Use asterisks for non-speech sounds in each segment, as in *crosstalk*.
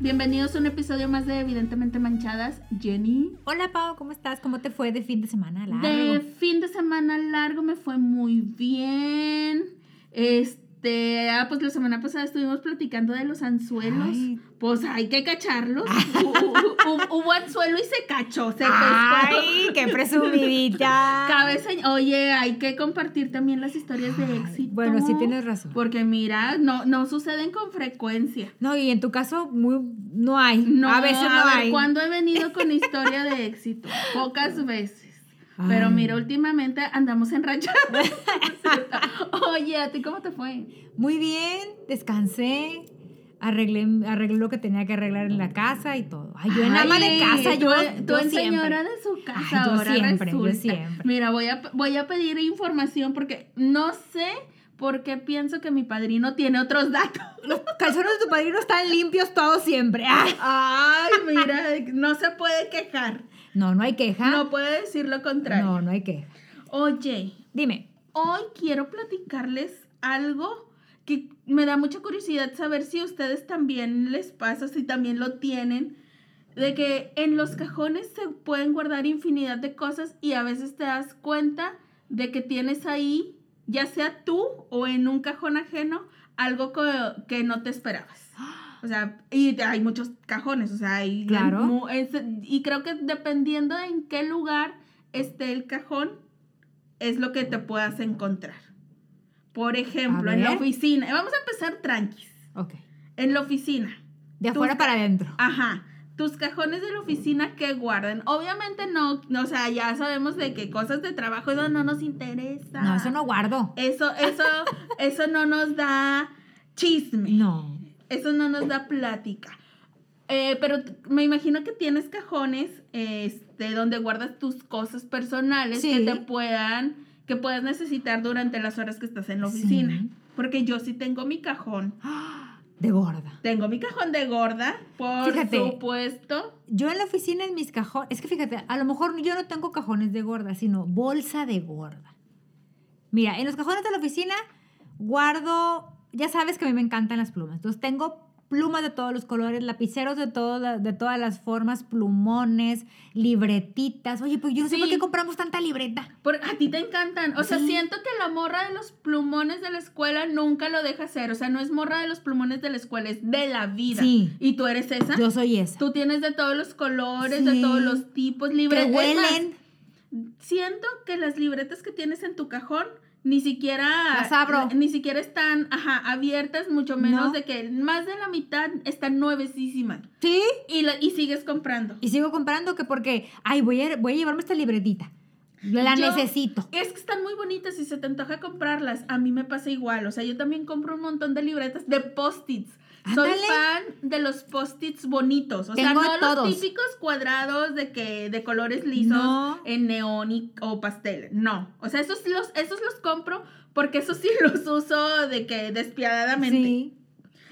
Bienvenidos a un episodio más de Evidentemente Manchadas. Jenny. Hola Pau, ¿cómo estás? ¿Cómo te fue de fin de semana largo? De fin de semana largo me fue muy bien. Este, ah, pues la semana pasada estuvimos platicando de los anzuelos. Ay. Pues hay que cacharlos. Hu- Hubo anzuelo y se cachó, se pescó. Ay, qué presumidita. Cabeza, oye, hay que compartir también las historias de éxito. Bueno, sí tienes razón. Porque mira, no, no suceden con frecuencia. No, y en tu caso muy no hay. No, a veces no ver, hay. ¿Cuándo he venido con historia de éxito? Pocas veces. Pero mira, últimamente andamos enrachados. *laughs* Oye, ¿a ti cómo te fue? Muy bien, descansé. Arreglé, arreglé lo que tenía que arreglar en la casa y todo. Ay, yo en ama de casa, tú, yo, tú yo en señora de su casa Ay, yo ahora siempre, yo resulta. siempre. Mira, voy a, voy a pedir información porque no sé por qué pienso que mi padrino tiene otros datos. *laughs* Los calzones de tu padrino están limpios todos siempre. *laughs* Ay, mira, no se puede quejar. No, no hay queja. No puede decir lo contrario. no, no hay queja. Oye, Dime. Hoy quiero platicarles algo que me da mucha curiosidad saber si a ustedes también les pasa, si también lo tienen, de que en los cajones se pueden guardar infinidad de cosas y a veces te das cuenta de que tienes ahí, ya sea tú o en un cajón ajeno, algo co- que no te esperabas. O sea, y hay muchos cajones, o sea, hay Claro. es- y creo que dependiendo en qué lugar esté el cajón, es lo que te puedas encontrar. Por ejemplo, en la oficina, vamos a empezar tranquis. Ok. En la oficina, De afuera para adentro. ajá, tus cajones de la oficina que guardan. Obviamente no, no, o sea, ya sabemos de que cosas de trabajo eso no nos interesa. No, eso no guardo. Eso, eso, *laughs* eso no nos da chisme. No. Eso no nos da plática. Eh, pero me imagino que tienes cajones este, donde guardas tus cosas personales que te puedan, que puedas necesitar durante las horas que estás en la oficina. Sí. Porque yo sí tengo mi cajón. *gasps* De gorda. Tengo mi cajón de gorda, por Fíjate. supuesto. Yo en la oficina, en mis cajones, es que fíjate, a lo mejor yo no tengo cajones de gorda, sino bolsa de gorda. Mira, en los cajones de la oficina guardo, ya sabes que a mí me encantan las plumas. Entonces tengo plumas de todos los colores, lapiceros de, todo, de todas las formas, plumones, libretitas. Oye, pues yo no sé por qué compramos tanta libreta. Por, a ti te encantan. O sea, siento que la morra de los plumones de la escuela nunca lo deja hacer. O sea, no es morra de los plumones de la escuela, es de la vida. Sí. ¿Y tú eres esa? Yo soy esa. Tú tienes de todos los colores, de todos los tipos, que libretas. huelen. Siento que las libretas que tienes en tu cajón ni siquiera Las abro. ni siquiera están ajá, abiertas, mucho menos No. de que más de la mitad están nuevecísimas. Sí. Y, la- y sigues comprando. Y sigo comprando que porque, ay, voy a, voy a llevarme esta libretita. La Yo- necesito. Es que están muy bonitas y se te antoja comprarlas. A mí me pasa igual. O sea, yo también compro un montón de libretas de post-its. Soy fan de los post-its bonitos. O sea, no todos. los típicos cuadrados de que de colores lisos No. en neón y- o pastel. No. O sea, esos los, esos los compro porque esos sí *laughs* los uso de que despiadadamente. Sí.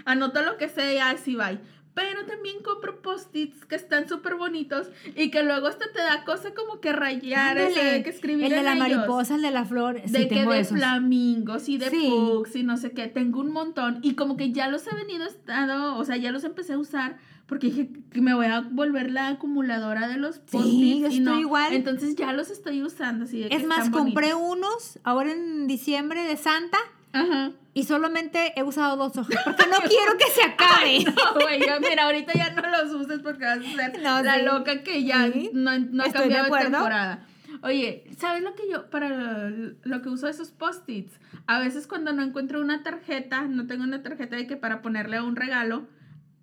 Anoto lo que sea y así va. Pero también compro post-its que están súper bonitos y que luego hasta te da cosa como que rayar, Ándale. que escribir El de en la ellos. mariposa, el de la flor. Sí, De que tengo de esos. flamingos y de Sí. fuchs y no sé qué. Tengo un montón. Y como que ya los he venido estado, o sea, ya los empecé a usar porque dije que me voy a volver la acumuladora de los post-its. yo y estoy no. igual. Entonces ya los estoy usando así de que Es más, compré bonitos. unos ahora en diciembre de Santa Ajá. y solamente he usado dos hojas porque no quiero que se *laughs* acabe. No, mira, ahorita ya no los uses porque vas a ser No, la sí. loca que ya Sí. no, no ha de cambiado de, acuerdo. temporada. Oye, ¿sabes lo que yo, para lo que uso esos post-its? A veces cuando no encuentro una tarjeta, no tengo una tarjeta de que para ponerle un regalo,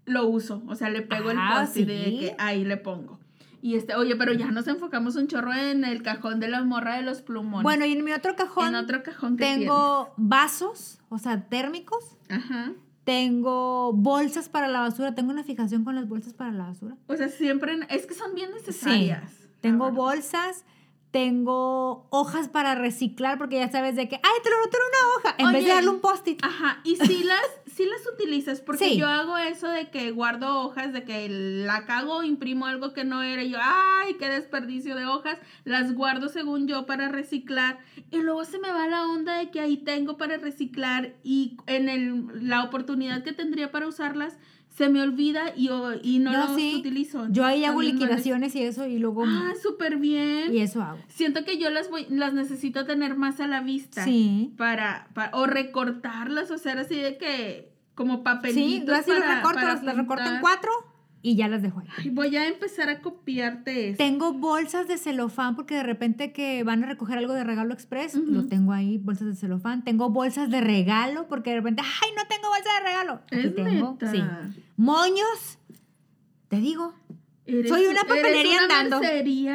lo uso. O sea, le pego el Ah, post-it de ¿sí? que ahí le pongo. Y este, oye, pero ya nos enfocamos un chorro en el cajón de la morra de los plumones. Bueno, y en mi otro cajón en otro cajón que tengo vasos, o sea, térmicos. Ajá. Tengo bolsas para la basura. Tengo una fijación con las bolsas para la basura. O sea, siempre, es que son bien necesarias. Tengo Ah, bueno. bolsas, tengo hojas para reciclar, porque ya sabes de que, ay, te lo noté en una hoja, en vez de darle un post-it. Ajá, y si las, sí las utilizas, porque Sí. yo hago eso de que guardo hojas, de que la cago, imprimo algo que no era, y yo, ay, qué desperdicio de hojas, las guardo según yo para reciclar, y luego se me va la onda de que ahí tengo para reciclar, y en el, la oportunidad que tendría para usarlas, se me olvida y, o- y no, Yo los sí. utilizo. Yo ahí hago También no les- liquidaciones y eso y luego... Ah, súper bien. y eso hago. Siento que yo las voy, las necesito tener más a la vista. Sí. Para, para, o recortarlas, o sea, así de que, como papelitos. Sí, yo así para, las recorto, las, recorto en cuatro y ya las dejo ahí. Voy a empezar a copiarte eso. Tengo bolsas de celofán porque de repente que van a recoger algo de regalo express, lo tengo ahí, bolsas de celofán. Tengo bolsas de regalo porque de repente, ay, no tengo bolsa de regalo. Aquí Es tengo, neta. sí. Moños, te digo. Eres- Soy una eres papelería una andando.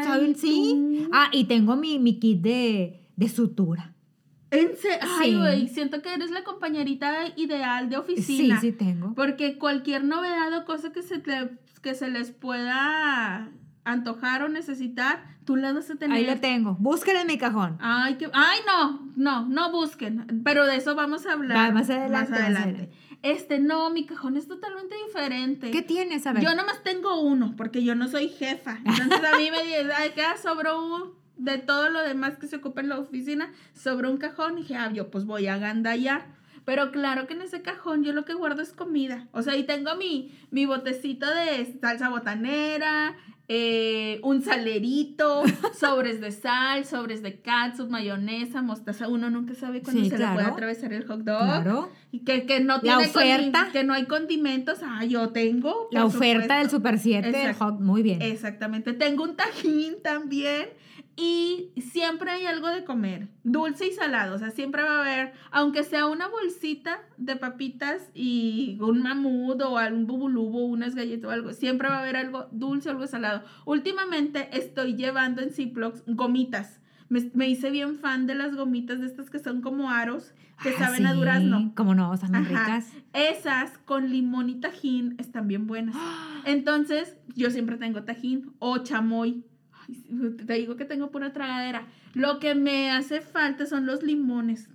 Soy- y sí. tú- Ah, y tengo mi, mi kit de, de sutura. En Ay, Sí. güey, siento que eres la compañerita ideal de Sí, oficina. sí tengo. Porque cualquier novedad o cosa que se, te- que se les pueda antojar o necesitar, tú las vas a tener. Ahí lo tengo. Búsquenlo en mi cajón. Ay, que, ay, no, no, no busquen. Pero de eso vamos a hablar. Va, más adelante, más adelante. Este, no, mi cajón es totalmente diferente. ¿Qué tienes? A ver. Yo nomás tengo uno, porque yo no soy jefa. Entonces a mí me dicen, ay, que sobró de todo lo demás que se ocupa en la oficina, sobró un cajón. Y dije, ah, yo pues voy a agandallar. Pero claro que en ese cajón yo lo que guardo es comida. O sea, ahí tengo mi, mi botecito de salsa botanera, eh, un salerito, *laughs* sobres de sal, sobres de catsup, mayonesa, mostaza. Uno nunca sabe cuándo Sí, se le puede claro. atravesar el hot dog. Claro. Y que, que no La tiene oferta. condi- que no hay condimentos. Ah, yo tengo. La oferta del. Super 7 del hot. Muy bien. Exactamente. Tengo un tajín también. Y siempre hay algo de comer, dulce y salado. O sea, siempre va a haber, aunque sea una bolsita de papitas y un mamut o algún bubulubo, unas galletas o algo, siempre va a haber algo dulce o algo salado. Últimamente estoy llevando en Ziplocs gomitas. Me, me hice bien fan de las gomitas de estas que son como aros, que Ah, saben a durazno. Como no, están muy ricas. Esas con limón y tajín están bien buenas. *gasps* Entonces, yo siempre tengo tajín o chamoy. Te digo que tengo pura tragadera. Lo que me hace falta son los limones.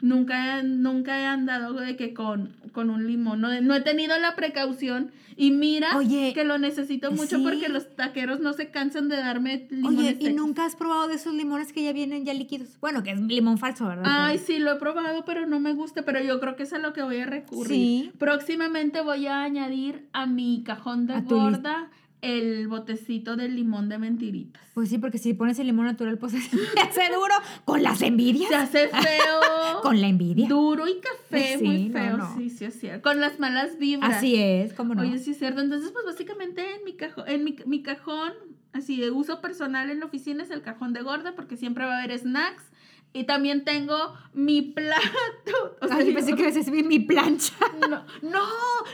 Nunca, nunca he andado de que con, con un limón. No, no he tenido la precaución. Y mira Oye, que lo necesito mucho sí. porque los taqueros no se cansan de darme limones Oye, ¿y secos. nunca has probado de esos limones que ya vienen ya líquidos? Bueno, que es limón falso, ¿verdad? Ay, sí, lo he probado, pero no me gusta. Pero yo creo que es a lo que voy a recurrir. Sí. Próximamente voy a añadir a mi cajón de A gorda el botecito de limón de mentiritas. Pues sí, porque si pones el limón natural, pues *laughs* se hace duro con las envidias. Se hace feo. *laughs* Con la envidia. Duro y café, Sí, muy no, feo. no. Sí, sí, es cierto. Con las malas vibras. Así es, como no. Oye, sí es cierto. Entonces, pues básicamente en mi cajón, en mi, mi cajón, así de uso personal en la oficina es el cajón de gorda porque siempre va a haber snacks. Y también tengo mi plato. *laughs* O sea, Ay, pensé yo- que ibas a decir mi plancha. No, no,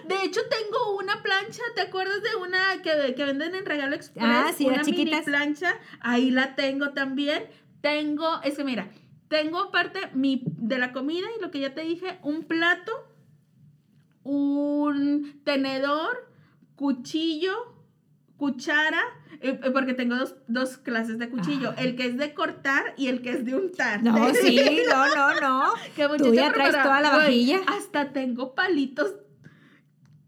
de hecho tengo una plancha, ¿te acuerdas de una que, que venden en Regalo Express? Ah, sí, una las mini chiquitas. plancha, ahí la tengo también. Tengo, es que mira, tengo aparte mi, de la comida y lo que ya te dije, un plato, un tenedor, cuchillo, cuchara, eh, eh, porque tengo dos, dos clases de cuchillo, Ay. el que es de cortar y el que es de untar. No, *laughs* sí, no, no, no. Qué Tú ya traes toda la vajilla. Hasta tengo palitos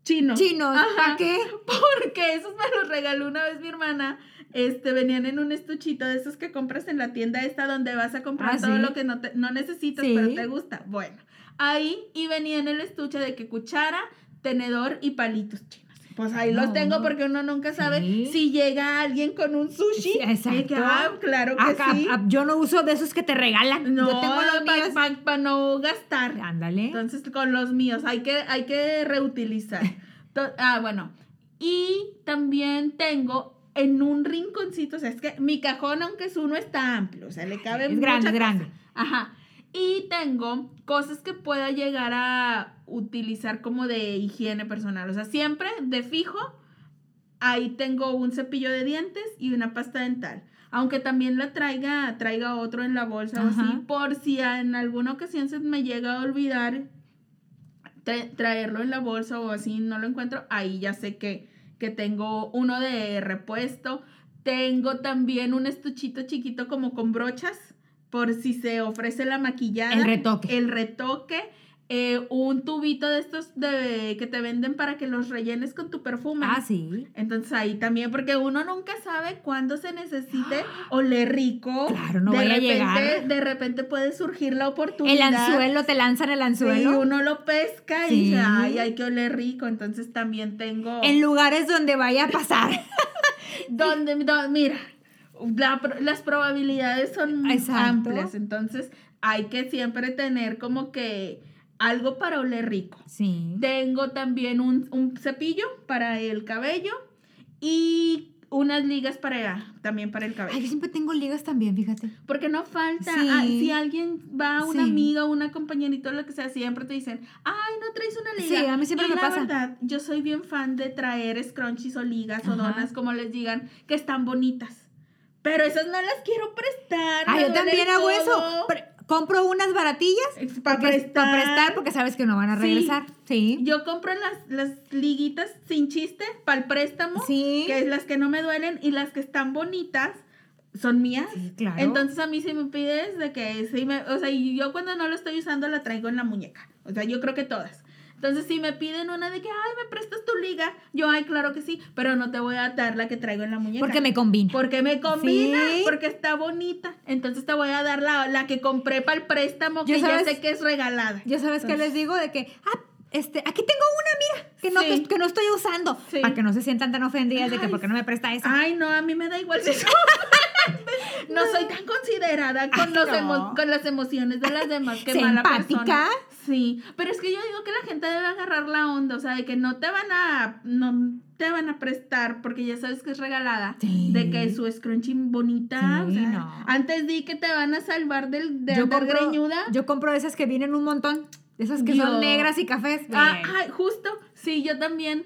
chinos. Chinos. ¿para qué? *laughs* Porque esos me los regaló una vez mi hermana. Este, venían en un estuchito de esos que compras en la tienda esta donde vas a comprar Ah, todo sí. lo que no, te- no necesitas, Sí. pero te gusta. Bueno, ahí y venía en el estuche de que cuchara, tenedor y palitos chinos. Pues ahí los tengo porque uno nunca sabe Sí. si llega alguien con un sushi. Sí, exacto. Que, ah, claro que Acá, sí. ah, yo no uso de esos que te regalan. no, yo tengo los para no gastar. Ándale. Entonces, con los míos, hay que, hay que reutilizar. *laughs* Ah, bueno. Y también tengo en un rinconcito, o sea, es que mi cajón, aunque es uno, está amplio, o sea, le cabe es grande, mucha es grande. Ajá. Y tengo cosas que pueda llegar a utilizar como de higiene personal. O sea, siempre de fijo, ahí tengo un cepillo de dientes y una pasta dental. Aunque también la traiga, traiga otro en la bolsa o así, por si en alguna ocasión se me llega a olvidar tra- traerlo en la bolsa o así no lo encuentro, ahí ya sé que, que tengo uno de repuesto. Tengo también un estuchito chiquito como con brochas por si se ofrece la maquillada. El retoque. El retoque. eh, un tubito de estos de, que te venden para que los rellenes con tu perfume. Ah, sí. Entonces ahí también, porque uno nunca sabe cuándo se necesite *gasps* oler rico. Claro, no de vaya a llegar. De repente puede surgir la oportunidad. El anzuelo, te lanzan el Y anzuelo. uno lo pesca y dice, ay, hay que oler rico. Entonces también tengo... En lugares donde vaya a pasar. *laughs* donde, do- mira, la las probabilidades son Exacto. amplias. Entonces hay que siempre tener como que algo para oler rico. Sí. Tengo también un, un cepillo para el cabello y unas ligas para también para el Ay, yo cabello. siempre tengo ligas también, fíjate. Porque no falta, Sí. ah, si alguien va, una Sí. amiga, una compañerita o lo que sea, siempre te dicen, ay, no traes una liga. Sí, a mí siempre Y me la pasa. verdad, yo soy bien fan de traer scrunchies o ligas o donas, como les digan, que están bonitas. Pero esas no las quiero prestar. Ah, yo también hago eso. Pre- compro unas baratillas Para prestar. para prestar porque sabes que no van a regresar. Sí. Yo compro las, las liguitas sin chiste para el préstamo, Sí. que es las que no me duelen y las que están bonitas son mías. Sí, claro. Entonces a mí si me pides de que sí me, o sea, y yo cuando no lo estoy usando la traigo en la muñeca. O sea, yo creo que todas. Entonces si me piden una de que, ay, me prestas tu liga, yo, ay, claro que sí, pero no te voy a dar la que traigo en la muñeca. porque me combina. Porque me combina, Sí. porque está bonita. Entonces te voy a dar la, la que compré para el préstamo, Yo que ya sabes- sé que es regalada. Yo sabes qué les digo de que, ah, este, aquí tengo una, mira, que no, Sí. que, que no estoy usando. Sí. Para que no se sientan tan ofendidas de que Ay, porque no me presta esa. Ay, no, a mí me da igual si. *laughs* *laughs* No soy tan considerada con, Ay, los no. con las emociones de las demás que ¿Sé mala empática? persona. Sí, pero es que yo digo que la gente debe agarrar la onda, o sea, de que no te van a no te van a prestar porque ya sabes que es regalada, Sí. de que es su scrunching bonita, Sí, o sea, no. antes di que te van a salvar del de yo, andar compro, greñuda. yo compro esas que vienen un montón. Esas que son negras y cafés. Ah, justo, sí, yo también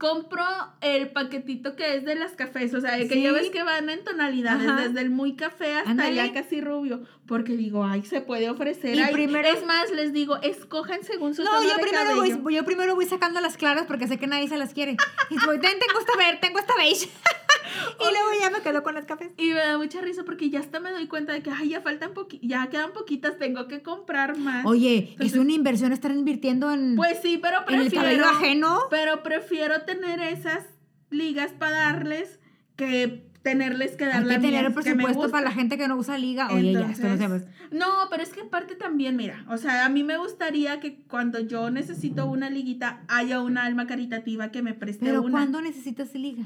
compro el paquetito que es de las cafés, o sea, que Sí. ya ves que van en tonalidades, Ajá. desde el muy café hasta ya casi rubio, porque digo, ay, se puede ofrecer. Y ay, primero- es más, les digo, escojan según su No, tono yo de primero, cabello. voy, yo primero voy sacando las claras porque sé que nadie se las quiere. Y voy, tengo esta verde, tengo esta beige. *laughs* y luego ya me quedo con las cafés. Y me da mucha risa porque ya hasta me doy cuenta de que, ay, ya faltan poqui ya quedan poquitas, tengo que comprar más. Oye, es una inversión estar invirtiendo en, Pues sí, pero en el prefiero... cabello ajeno. Pero prefiero tener esas ligas para darles que tenerles que dar Hay que la tener el presupuesto para la gente que no usa liga. Oye, ya, esto no se Entonces, No, pero es que aparte también, mira, o sea, a mí me gustaría que cuando yo necesito una liguita haya una alma caritativa que me preste Pero una. ¿cuándo necesitas liga?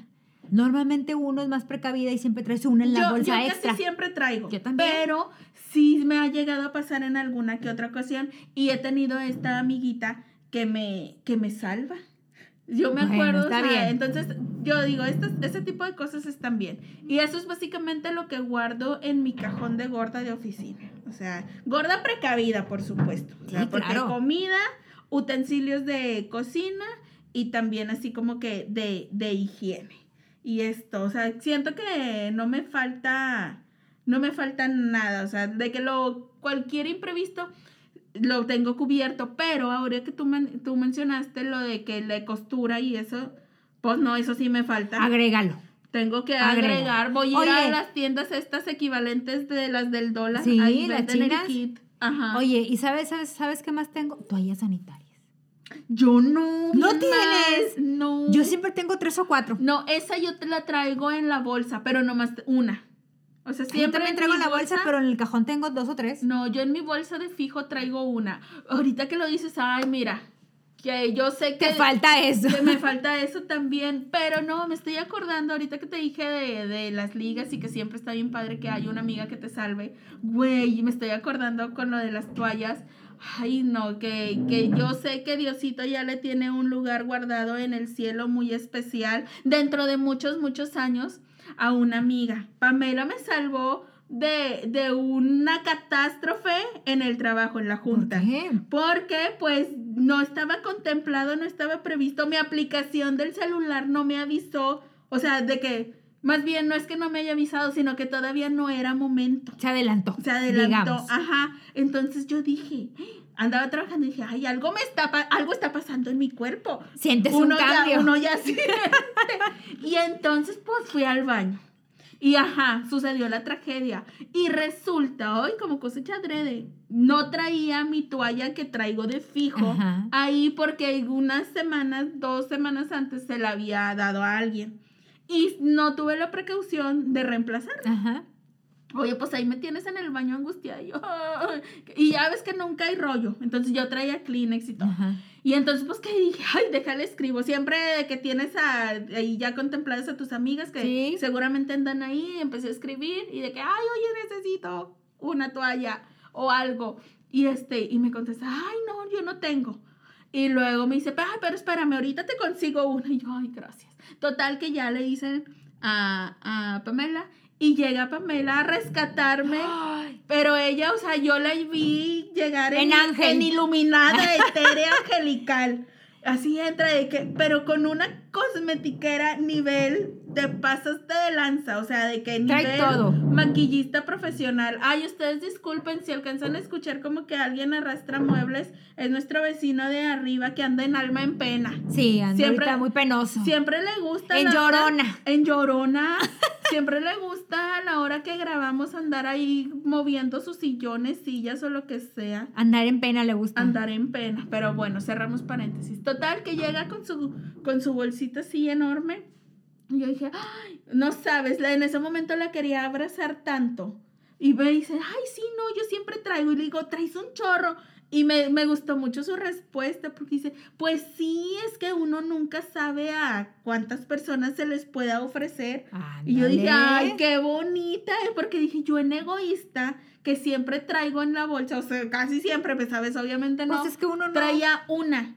Normalmente uno es más precavida y siempre traes una en la yo, bolsa yo extra. siempre traigo. Yo también. Pero sí me ha llegado a pasar en alguna que otra ocasión y he tenido esta amiguita que me, que me salva. Yo me Bueno, acuerdo, está o sea, bien. entonces yo digo, este, este tipo de cosas están bien. Y eso es básicamente lo que guardo en mi cajón de gorda de oficina. O sea, gorda precavida, por supuesto. O sea, Sí, porque claro. comida, utensilios de cocina y también así como que de, de higiene. Y esto, o sea, siento que no me falta, no me falta nada, o sea, de que lo, cualquier imprevisto lo tengo cubierto, pero ahora que tú, men- tú mencionaste lo de que la costura y eso, pues no, eso sí me falta. Agrégalo. Tengo que Agrega. agregar, voy a ir a las tiendas estas equivalentes de las del dólar. Sí, ahí las chinas. kit. Ajá. Oye, ¿y sabes, sabes, sabes qué más tengo? Toallas sanitarias. yo no. ¿No tienes? No. Yo siempre tengo tres o cuatro. No, esa yo te la traigo en la bolsa, pero nomás una. O sea, Yo siempre también en traigo la bolsa, pero en el cajón tengo dos o tres. No, yo en mi bolsa de fijo traigo una. Ahorita que lo dices, ay, mira, que yo sé que... Te falta eso. que me falta *laughs* eso también, pero no, me estoy acordando ahorita que te dije de, de las ligas y que siempre está bien padre que hay una amiga que te salve. Güey, me estoy acordando con lo de las toallas. Ay, no, que, que yo sé que Diosito ya le tiene un lugar guardado en el cielo muy especial dentro de muchos, muchos años a una amiga. Pamela me salvó de, de una catástrofe en el trabajo, en la ¿Por junta. qué? Porque pues no estaba contemplado, no estaba previsto, mi aplicación del celular no me avisó, o sea, de que más bien no es que no me haya avisado, sino que todavía no era momento. Se adelantó. Se adelantó, Digamos. ajá. Entonces yo dije, andaba trabajando y dije, ay, algo me está algo está pasando en mi cuerpo. Sientes uno un cambio. ya, uno ya *laughs* siente. y entonces pues fui al baño. Y ajá, sucedió la tragedia. Y resulta, hoy como cosecha adrede, no traía mi toalla que traigo de fijo Ajá. ahí porque unas semanas, dos semanas antes se la había dado a alguien. Y no tuve la precaución de reemplazarla. Ajá. Oye, pues ahí me tienes en el baño angustiada. Y, yo, y ya ves que nunca hay rollo. Entonces yo traía Kleenex y todo. Ajá. Y entonces, pues que dije, ay, déjale escribo. Siempre que tienes a, ahí ya contempladas a tus amigas que Sí. seguramente andan ahí, empecé a escribir y de que, ay, oye, necesito una toalla o algo. Y este, y me contesta, ay, no, yo no tengo. Y luego me dice, ay, pero espérame, ahorita te consigo una. Y yo, ay, gracias. Total que ya le dicen a, a Pamela y llega Pamela a rescatarme. Ay, Pero ella, o sea, yo la vi llegar en, En ángel. en iluminada, *laughs* etérea, angelical. Así entra de que, pero con una cosmetiquera nivel de pasaste de lanza, o sea, de que nivel todo. maquillista profesional. Ay, ustedes disculpen si alcanzan a escuchar como que alguien arrastra muebles, es nuestro vecino de arriba que anda en alma en pena. Sí, anda Siempre- muy penoso. Siempre le gusta En la llorona. en llorona. *laughs* Siempre le gusta a la hora que grabamos andar ahí moviendo sus sillones, sillas o lo que sea. Andar en pena le gusta. Andar en pena. Pero bueno, cerramos paréntesis. Total, que llega con su, con su bolsita así enorme. Y yo dije, ay, no sabes, en ese momento la quería abrazar tanto. Y me dice, ay, sí, no, yo siempre traigo. Y le digo, traes un chorro. Y me, me gustó mucho su respuesta porque dice, pues sí, es que uno nunca sabe a cuántas personas se les pueda ofrecer. Y yo dije, ay, qué bonita, eh", porque dije, yo en egoísta, que siempre traigo en la bolsa, o sea, casi siempre, pues sabes, obviamente no, Pues es que uno no. traía una.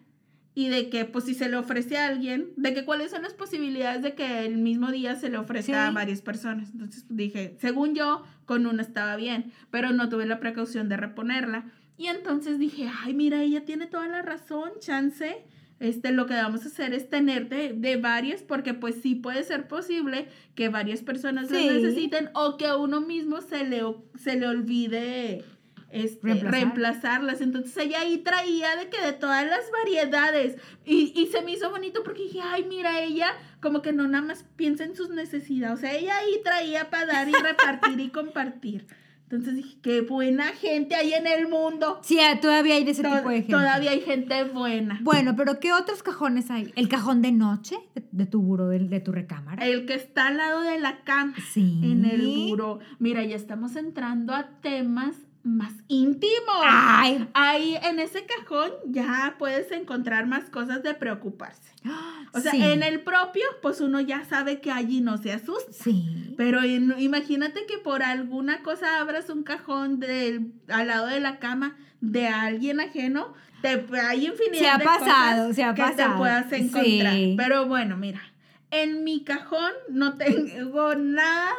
Y de que, pues si se le ofrece a alguien, de que cuáles son las posibilidades de que el mismo día se le ofrezca Sí. a varias personas. Entonces dije, según yo, con una estaba bien, pero no tuve la precaución de reponerla. Y entonces dije, ay, mira, ella tiene toda la razón, chance. Este, lo que vamos a hacer es tener de, de varias, porque pues sí puede ser posible que varias personas las necesiten o que a uno mismo se le, se le olvide este, Reemplazar. reemplazarlas. Entonces ella ahí traía de que de todas las variedades. Y, y se me hizo bonito porque dije, ay, mira, ella como que no nada más piensa en sus necesidades. O sea, ella ahí traía para dar y repartir y *laughs* compartir. Entonces dije, qué buena gente hay en el mundo. Sí, ah, todavía hay de ese tipo de gente. Todavía hay gente buena. Bueno, pero ¿qué otros cajones hay? ¿El cajón de noche de, de tu buró, de, de tu recámara? El que está al lado de la cama. sí. En el buró. Mira, ya estamos entrando a temas más íntimos. Ay. Ahí en ese cajón ya puedes encontrar más cosas de preocuparse. *gasps* O sea, sí. en el propio, pues uno ya sabe que allí no se asusta. Sí. Pero en- imagínate que por alguna cosa abras un cajón del, al lado de la cama de alguien ajeno, te, hay infinidad Se ha de pasado, cosas se ha que pasado. te puedas encontrar. Sí. Pero bueno, mira, en mi cajón no *laughs* tengo nada,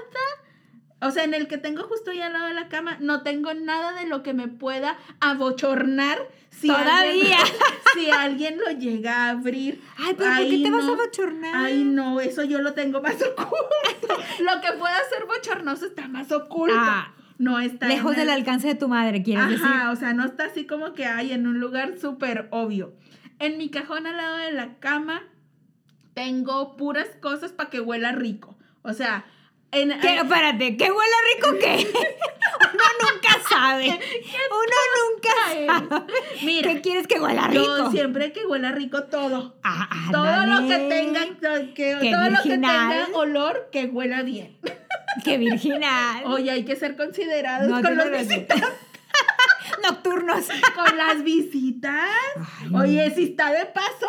o sea, en el que tengo justo ahí al lado de la cama, no tengo nada de lo que me pueda abochornar si Todavía. alguien, *laughs* si alguien lo llega a abrir. Ay, pero ¿por qué te vas a no. bochornar? Ay, no, eso yo lo tengo más *laughs* oculto. lo que pueda ser bochornoso está más oculto. Ah, no está lejos el- del alcance de tu madre, quieres Ajá, decir. o sea, no está así como que hay en un lugar súper obvio. En mi cajón al lado de la cama tengo puras cosas para que huela rico. O sea, en, ¿Qué? Espérate, ¿qué huele rico qué? *laughs* Uno nunca sabe. Uno nunca sabe. mira, ¿Qué quieres que huela rico? yo siempre que huela rico todo. Ah, Todo lo que tenga, que, todo lo que tenga olor que huela bien. Qué virginal. Oye, hay que ser considerados No, con, los visitas, *laughs* Nocturnos. con las visitas. Ay, Oye, si está de paso,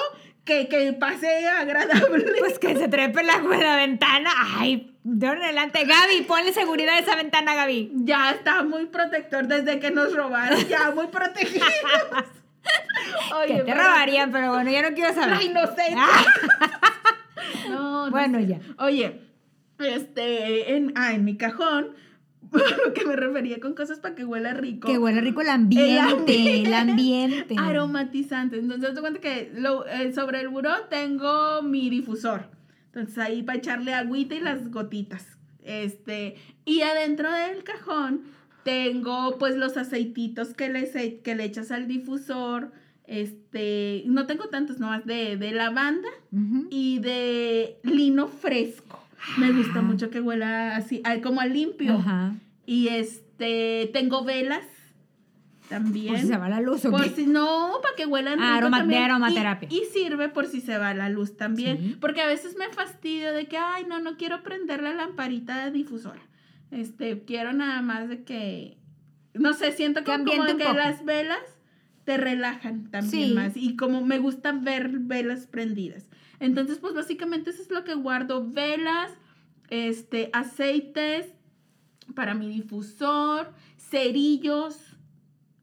que, que pase agradable. Pues que se trepe la, la ventana. Ay, de ahora en adelante. Gaby, ponle seguridad a esa ventana, Gaby. Ya está muy protector desde que nos robaron, ya muy protegidos. *laughs* Oye, que te pero- robarían, pero bueno, ya no quiero saber. La inocencia. *laughs* Ah, *laughs* No, no Bueno, sé. ya. Oye, este, en, ah, en mi cajón, *laughs* lo que me refería con cosas para que huela rico. que huele rico el ambiente, ambiente. el ambiente. Aromatizante. Entonces, te cuenta que lo- eh, sobre el buró tengo mi difusor. Entonces, ahí para echarle agüita y las gotitas. Este, y adentro del cajón tengo pues los aceititos que, les, que le echas al difusor. Este, no tengo tantos, nomás de, de lavanda y de lino fresco. Me gusta Ah. mucho que huela así, a- como a limpio. Ajá. Y este, tengo velas también. Por si se va la luz o Por qué. si no, para que huelan Ah, aroma- de aromaterapia. Y, y sirve por si se va la luz también. Sí. Porque a veces me fastidio de que, ay, no, no quiero prender la lamparita de difusora. Este, quiero nada más de que, no sé, siento Que como que las velas te relajan también Sí. más. Y como me gusta ver velas prendidas. Entonces, pues básicamente eso es lo que guardo. Velas, este, aceites para mi difusor, cerillos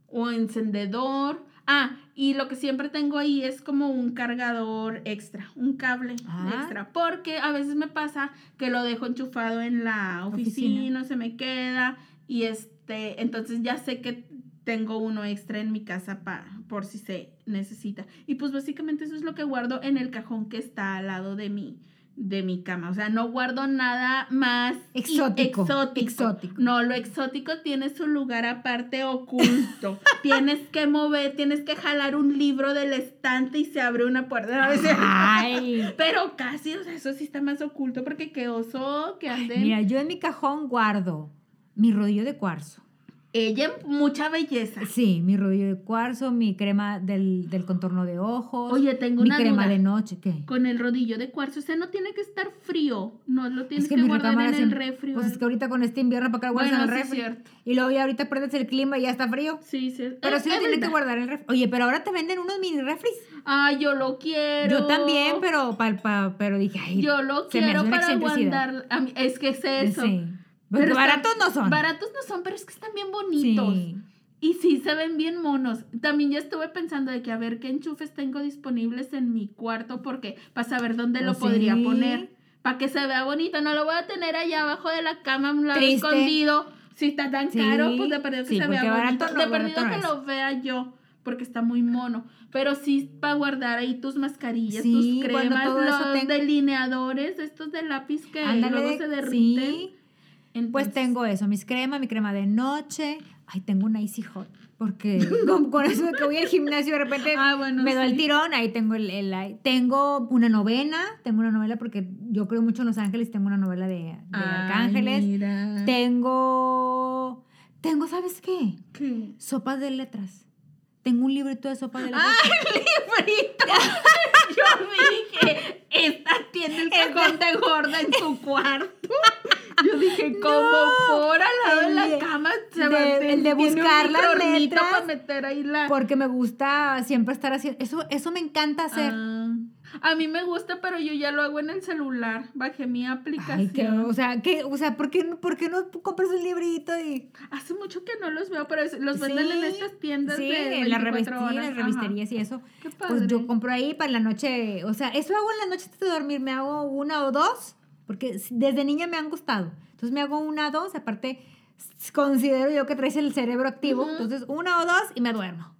o encendedor. Ah, y lo que siempre tengo ahí es como un cargador extra, un cable Ah. extra, porque a veces me pasa que lo dejo enchufado en la oficina, Oficina. se me queda y este, entonces ya sé que tengo uno extra en mi casa pa, por si se necesita. Y pues básicamente eso es lo que guardo en el cajón que está al lado de mi de mi cama, o sea, no guardo nada más Exótico, exótico. exótico. No, lo exótico tiene su lugar aparte oculto. *laughs* tienes que mover, tienes que jalar un libro del estante y se abre una puerta. A veces- *laughs* Ay. Pero casi, o sea, eso sí está más oculto porque qué oso que anden. Mira, yo en mi cajón guardo mi rodillo de cuarzo. Ella, mucha belleza. Sí, mi rodillo de cuarzo, mi crema del, del contorno de ojos. Oye, tengo mi una crema duda. de noche, ¿qué? Con el rodillo de cuarzo, o sea, no tiene que estar frío, no lo tienes Es que guardar en el refri. Pues es que ahorita con este invierno para que lo guardas Bueno, en el sí refri. cierto. Y luego ya ahorita prendes el clima y ya está frío. Sí, sí. Pero Eh, sí lo es tienes que guardar en el refri. Oye, pero ahora te venden unos mini refris. Ah, yo lo quiero. Yo también, pero pa- pa- pero dije, ay, Yo lo quiero para guardar. a mí- es que es eso. Sí. Porque Pero están- baratos no son. Baratos no son, pero es que están bien bonitos. Sí. Y sí se ven bien monos. También ya estuve pensando de que a ver qué enchufes tengo disponibles en mi cuarto porque para saber dónde lo Oh, podría sí. poner. Para que se vea bonito. No lo voy a tener allá abajo de la cama, un lado Triste. escondido. Si está tan Sí. caro, pues de perdido que Sí, se vea bonito. no, de perdido no que lo vea yo. Porque está muy mono. Pero sí para guardar ahí tus mascarillas, Sí, tus cremas, los tengo. delineadores, estos de lápiz que Ándale, luego se derriten. Sí. Pues Entonces- tengo eso, mis cremas, mi crema de noche. Ay, tengo una Easy Hot. Porque *laughs* con, con eso de que voy al gimnasio de repente Ah, bueno, me da el sí. tirón. Ahí tengo el, el- ahí- tengo una novena. Tengo una novela porque yo creo mucho en Los Ángeles. Tengo una novela de, de Ay, arcángeles. mira. Tengo. Tengo, ¿sabes qué? ¿Qué? Sopas de letras. Tengo un librito de sopas de letras. ¡Ay, *laughs* librito! *laughs* Yo dije, esta tiene el cajón de gorda en su cuarto. Yo dije, *laughs* ¿cómo No, por al lado de la cama se de- el de buscar las letras. para meter ahí la... Porque me gusta siempre estar haciendo. Eso, eso me encanta hacer. Ah, a mí me gusta, pero yo ya lo hago en el celular. Bajé mi aplicación. Ay, que, o sea, que, o sea, ¿por qué, no- por qué no compras un librito y Hace mucho que no los veo, pero los venden en estas tiendas sí, de en las 24 revisterías, horas. las revisterías y eso? Qué Pues padre. yo compro ahí para la noche, o sea, eso hago en la noche antes de dormir, me hago una o dos, porque desde niña me han gustado. Entonces me hago una dos, aparte considero yo que traes el cerebro activo, Ujú. entonces una o dos y me duermo.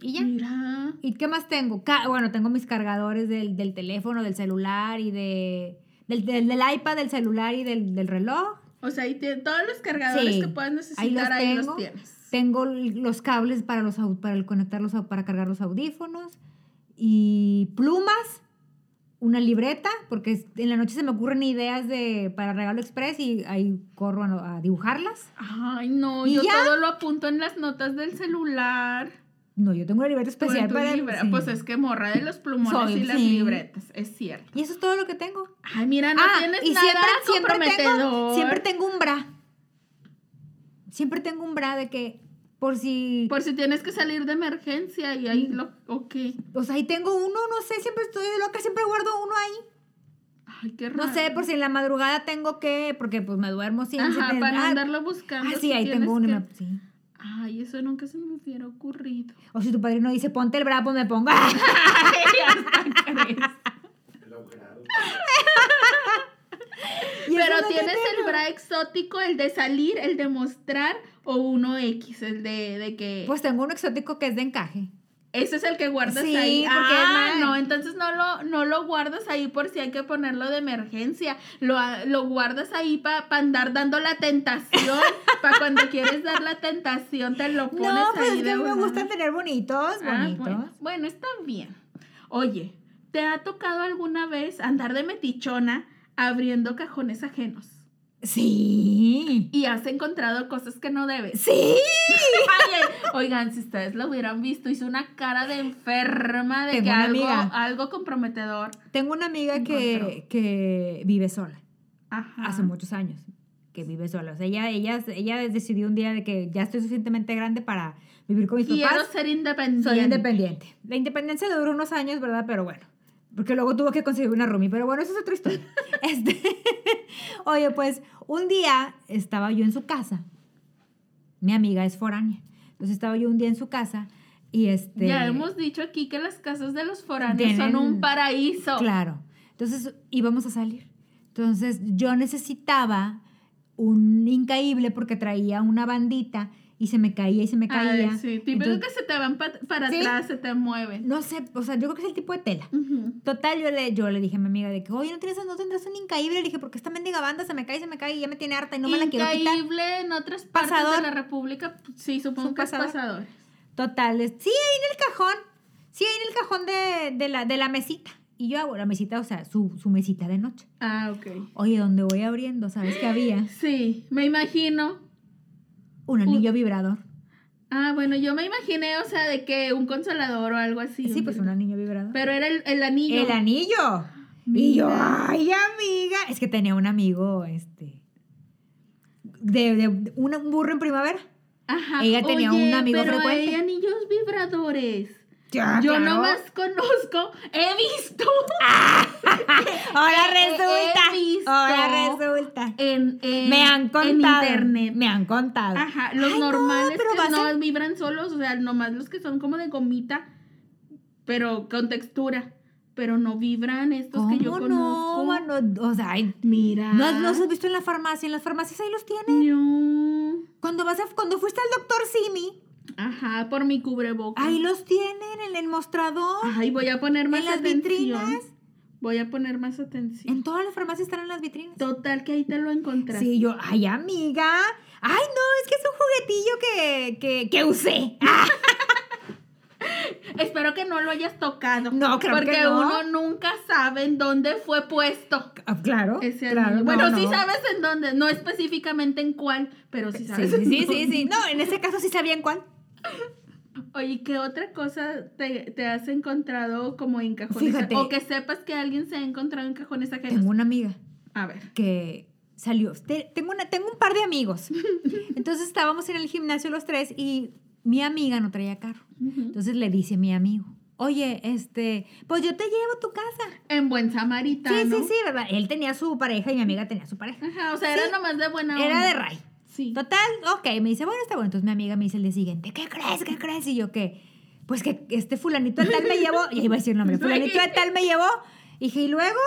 Y ya. Mira. ¿Y qué más tengo? Ca- bueno, tengo mis cargadores del, del teléfono, del celular y de... Del, del, del iPad, del celular y del, del reloj. O sea, ahí tiene todos los cargadores Sí, que puedas ahí necesitar, los ahí los, tengo. tienes. Tengo los cables para, los, para el conectar los, au- para cargar los audífonos y plumas, una libreta, porque en la noche se me ocurren ideas de, para regalo express y ahí corro a, a dibujarlas. Ay, no, ¿Y yo ya? todo lo apunto en las notas del celular. No, yo tengo una libreta especial para... libra- sí. Pues es que morra de los plumones Soy, y las sí. libretas, es cierto. Y eso es todo lo que tengo. Ay, mira, no ah, tienes y nada siempre, siempre comprometedor. tengo, siempre tengo un bra. Siempre tengo un bra de que por si... Por si tienes que salir de emergencia y ahí lo... Ok. O sea, ahí tengo uno, no sé, siempre estoy loca, siempre guardo uno ahí. Ay, qué raro. No sé, por si en la madrugada tengo que, porque pues me duermo siempre. Ajá, para ah, andarlo buscando. Ah, sí, si ahí tengo uno. y que- me- sí. Ay, eso nunca se me hubiera ocurrido. O si tu padrino dice, ponte el bra, pues me pongo. *laughs* Ay, hasta. El *laughs* Pero tienes el bra exótico, el de salir, el de mostrar, o uno X, el de, de que... Pues tengo uno exótico que es de encaje. ese es el que guardas Sí, ahí. porque ah, es no, entonces no lo, no lo guardas ahí por si hay que ponerlo de emergencia. Lo, lo guardas ahí para andar dando la tentación. *laughs* para cuando quieres dar la tentación, te lo pones No, pues ahí es que de a mí me gustan tener bonitos, Ah, bonitos. bueno, bueno, está bien. Oye, ¿te ha tocado alguna vez andar de metichona abriendo cajones ajenos. Sí. Y has encontrado cosas que no debes. Sí. Oigan, si ustedes lo hubieran visto, hizo una cara de enferma de Tengo que algo, algo comprometedor. Tengo una amiga que, que vive sola. Ajá. hace muchos años que vive sola. O sea, ella, ella, ella decidió un día de que ya estoy suficientemente grande para vivir con mis Quiero papás. ser independiente. Soy independiente. La independencia duró unos años, ¿verdad? Pero bueno. Porque luego tuvo que conseguir una roomie. Pero bueno, esa es otra historia. *laughs* este, oye, pues un día estaba yo en su casa. Mi amiga es foránea. Entonces estaba yo un día en su casa y este... Ya hemos dicho aquí que las casas de los foráneos Tienen- son un paraíso. Claro. Entonces íbamos a salir. Entonces yo necesitaba un incaíble porque traía una bandita y se me caía y se me caía. Ay, sí. Típico Entonces, que se te van pa- para Sí. atrás, se te mueven. No sé, o sea, yo creo que es el tipo de tela. Ujú. Total, yo le, yo le dije a mi amiga de que, oye, ¿no, tienes, no tendrás un incaíble? Le dije, porque esta mendiga banda se me cae, se me cae y ya me tiene harta y no me la quiero quitar. Increíble en otras partes Pasador. de la República. Sí, supongo ¿Es que es pasador? pasador. Total, es- sí, ahí en el cajón. Sí, ahí en el cajón de, de la, de la mesita. Y yo hago la mesita, o sea, su, su mesita de noche. Ah, ok. Oye, donde voy abriendo, ¿sabes qué había? Sí, me imagino. Un anillo vibrador. Ah, bueno, yo me imaginé, o sea, de que un consolador o algo así. Sí, pues un anillo vibrador. Pero era el, el anillo. El anillo. Y yo, ay, amiga. Es que tenía un amigo, este. De, de un, un burro en primavera. Ajá. Ella tenía Oye, un amigo pero frecuente. hay anillos vibradores. Ya, Yo claro. nomás conozco, he visto *laughs* Ahora he- he resulta. visto Ahora resulta. en, en- Me han en contado. internet. Me han contado. Ajá, los Ay, normales que no a- vibran solos, o sea, nomás los que son como de gomita, pero con textura, pero no vibran estos que yo ¿Cómo conozco. no? Bueno, o sea, ay, Mira. ¿no has- los has visto en la farmacia? En las farmacias ahí los tienen. No. Cuando vas a, cuando fuiste al doctor Simi, Ajá, por mi cubrebocas. ahí los tienen en el mostrador, Ay, voy a poner más en las atención. vitrinas. Voy a poner más atención. En todas las farmacias están en las vitrinas. Total, que ahí te lo encontraste. Sí, yo, ay, amiga. Ay, no, es que es un juguetillo que, que, que usé. Ah, *laughs* Espero que no lo hayas tocado. No, creo Porque que no. uno nunca sabe en dónde fue puesto ah, claro. claro, no, Bueno, no. sí sabes en dónde, no específicamente en cuál, pero sí sabes. sí, en sí, sí, sí. No, en ese caso sí sabía en cuál. Oye, ¿qué otra cosa te, te has encontrado como en cajones? Fíjate. O que sepas que alguien se ha encontrado en cajones ajenos. Tengo una amiga A ver. que salió. te- Tengo, una, tengo un par de amigos. *laughs* Entonces estábamos en el gimnasio los tres y mi amiga no traía carro. Entonces le dice mi amigo, oye, este, pues yo te llevo a tu casa. En buen samaritano. Sí, sí, sí, ¿verdad? Él tenía su pareja y mi amiga tenía su pareja. Ajá, o sea, era Sí. nomás de buena Era onda. de Ray. Sí. Total, ok, me dice, bueno, está bueno. Entonces mi amiga me dice el día siguiente, ¿qué crees? ¿Qué crees? Y yo, ¿qué? Pues que este fulanito de tal me llevó, y iba a decir el nombre, fulanito de tal me llevó. Y dije, ¿y luego?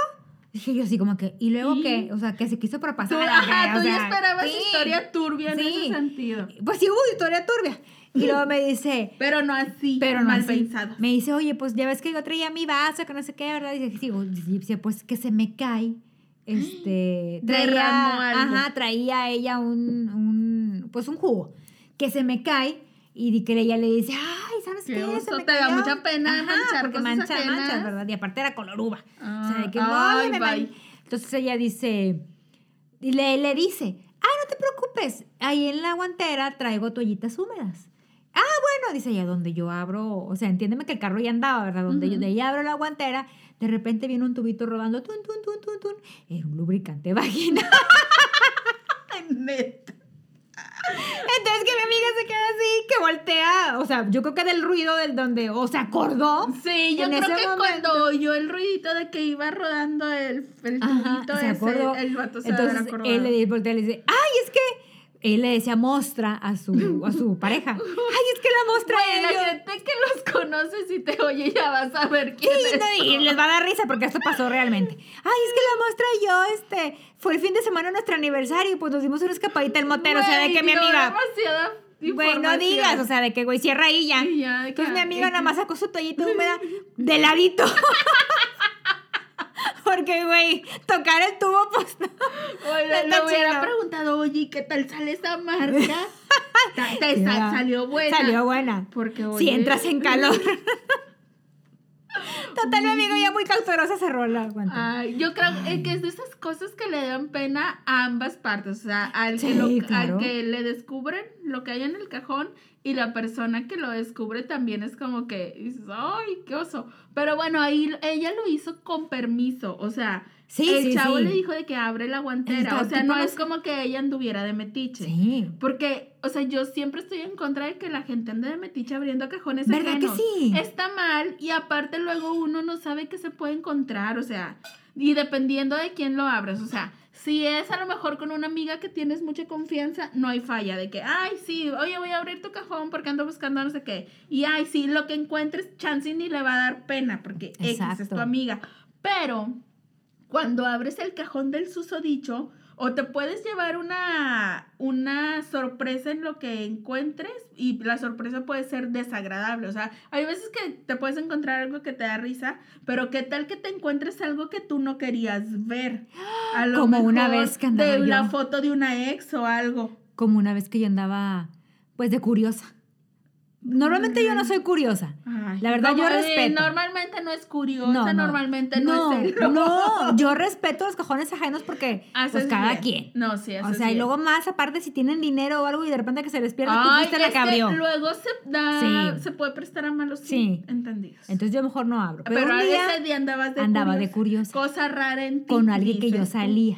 Dije yo así como que, ¿y luego qué? O sea, que se quiso Tú, propasar. ajá, o tú ya sea, esperabas sí. historia turbia en Sí. ese sentido. Pues sí hubo historia turbia. Y luego me dice, Pero no así, pero no mal así. pensado. Me dice, oye, pues ya ves que yo traía mi vaso, que no sé qué, ¿verdad? Y dije, sí, dice, pues que se me cae. Este, Derramó traía, algo. ajá, traía ella un, un, pues un jugo, que se me cae y que ella le dice, ay, ¿sabes Qué qué? oso, Se me te da cayó". mucha pena manchar porque cosas mancha, ajenas. mancha, ¿verdad? Y aparte era color uva. o sea, de que, ay, me man- Entonces ella dice, y le, le dice, ay, no te preocupes, ahí en la guantera traigo toallitas húmedas. Ah, bueno, dice ella, donde yo abro, o sea, entiéndeme que el carro ya andaba, ¿verdad? Donde yo de ahí abro la guantera, de repente viene un tubito rodando, tun, tun, tun, tun, tun, era un lubricante vaginal. *laughs* Neta. Entonces que mi amiga se queda así, que voltea, o sea, yo creo que del ruido del donde, o se acordó. Sí, yo En creo ese que momento- cuando oyó el ruidito de que iba rodando el, el Ajá, tubito se ese, acordó. el vato se Entonces acordado. él le voltea y le dice, ay, es que él le decía mostra a su, a su *laughs* pareja. Ay, es que la mostra ellos. gente que los conoces y te oye ya vas a ver quién Sí, es. no, y les va a dar risa porque esto pasó realmente. Ay, es que la muestra y yo, este, fue el fin de semana nuestro aniversario y pues nos dimos una escapadita al motero, o sea, de Güey, que mi amiga, güey, no digas, o sea, de que güey, cierra ahí ya. Ya, de que- Entonces mi amiga de nada más sacó su toallita *laughs* húmeda de ladito. *laughs* *laughs* Porque, güey, tocar el tubo, pues no. Oye, le hubiera preguntado, oye, ¿qué tal sale esa marca? *laughs* Te salió buena. Salió buena. Porque, Si oye, entras en calor. *laughs* Total, mi amigo ya muy cautelosa se rola. aguanta. Ay, yo creo que es de esas cosas que le dan pena a ambas partes. O sea, al que, lo- al que le descubren lo que hay en el cajón y la persona que lo descubre también es como que dices, ¡ay, qué oso! Pero bueno, ahí ella lo hizo con permiso. O sea, Sí, el sí, chavo sí. le dijo de que abre la guantera. O sea, no es como que ella anduviera de metiche. Sí. Porque, o sea, yo siempre estoy en contra de que la gente ande de metiche abriendo cajones ¿Verdad que sí? Está mal y aparte luego uno no sabe qué se puede encontrar, o sea, y dependiendo de quién lo abres, o sea, si es a lo mejor con una amiga que tienes mucha confianza, no hay falla de que, ay, sí, oye, voy a abrir tu cajón porque ando buscando no sé qué. Y, ay, sí, lo que encuentres, chance ni le va a dar pena porque X es Exacto. tu amiga. Pero cuando abres el cajón del susodicho, o te puedes llevar una, una sorpresa en lo que encuentres y la sorpresa puede ser desagradable. O sea, hay veces que te puedes encontrar algo que te da risa, pero qué tal que te encuentres algo que tú no querías ver. A lo Como una vez que andaba De la foto de una ex o algo. Como una vez que yo andaba, pues, de curiosa. Normalmente yo no soy curiosa. Ay, La verdad, yo respeto. Normalmente no es curiosa, No, no. normalmente no, es celosa. no, *laughs* yo respeto los cajones ajenos porque, pues, cada bien. quien. No, sí, O haces sea, y luego más, aparte, si tienen dinero o algo y de repente que se les pierde, tú Ay, fuiste la es abrió. luego se da, Sí. se puede prestar a malos Sí. entendidos. Entonces yo mejor no abro. Pero, Pero, un día ese día andabas de andaba curiosa. de curiosa Cosa rara en ti. con alguien que yo tú. salía.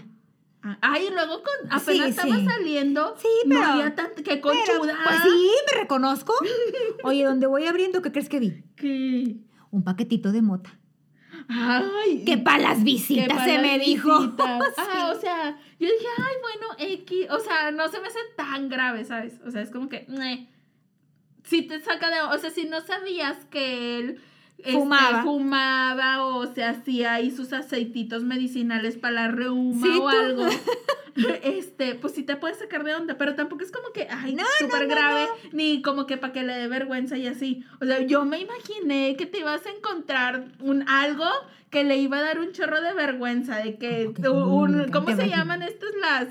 Ay, luego con, Sí, apenas estaba sí. saliendo. Sí, No pero- había tanto, que Pero, conchuda. pues sí, me reconozco. *laughs* Oye, donde voy abriendo, ¿qué crees que vi? Que- Un paquetito de mota. Ay. Que para las que visitas se las me dijo. *laughs* Ah, Sí. o sea, yo dije, ay, bueno, X. O sea, no se me hace tan grave, ¿sabes? O sea, es como que. meh. Si te saca de. O sea, si no sabías que él. Este, Fumaba. fumaba o se hacía ahí sus aceititos medicinales para la reuma Sí, o tú. algo. *laughs* Este, pues sí te puedes sacar de onda, pero tampoco es como que, ay, No, súper no, no, grave, ni como que para que le dé vergüenza y así. O sea, yo me imaginé que te ibas a encontrar un algo que le iba a dar un chorro de vergüenza, de que, ¿Cómo que un- ¿cómo se llaman estas las,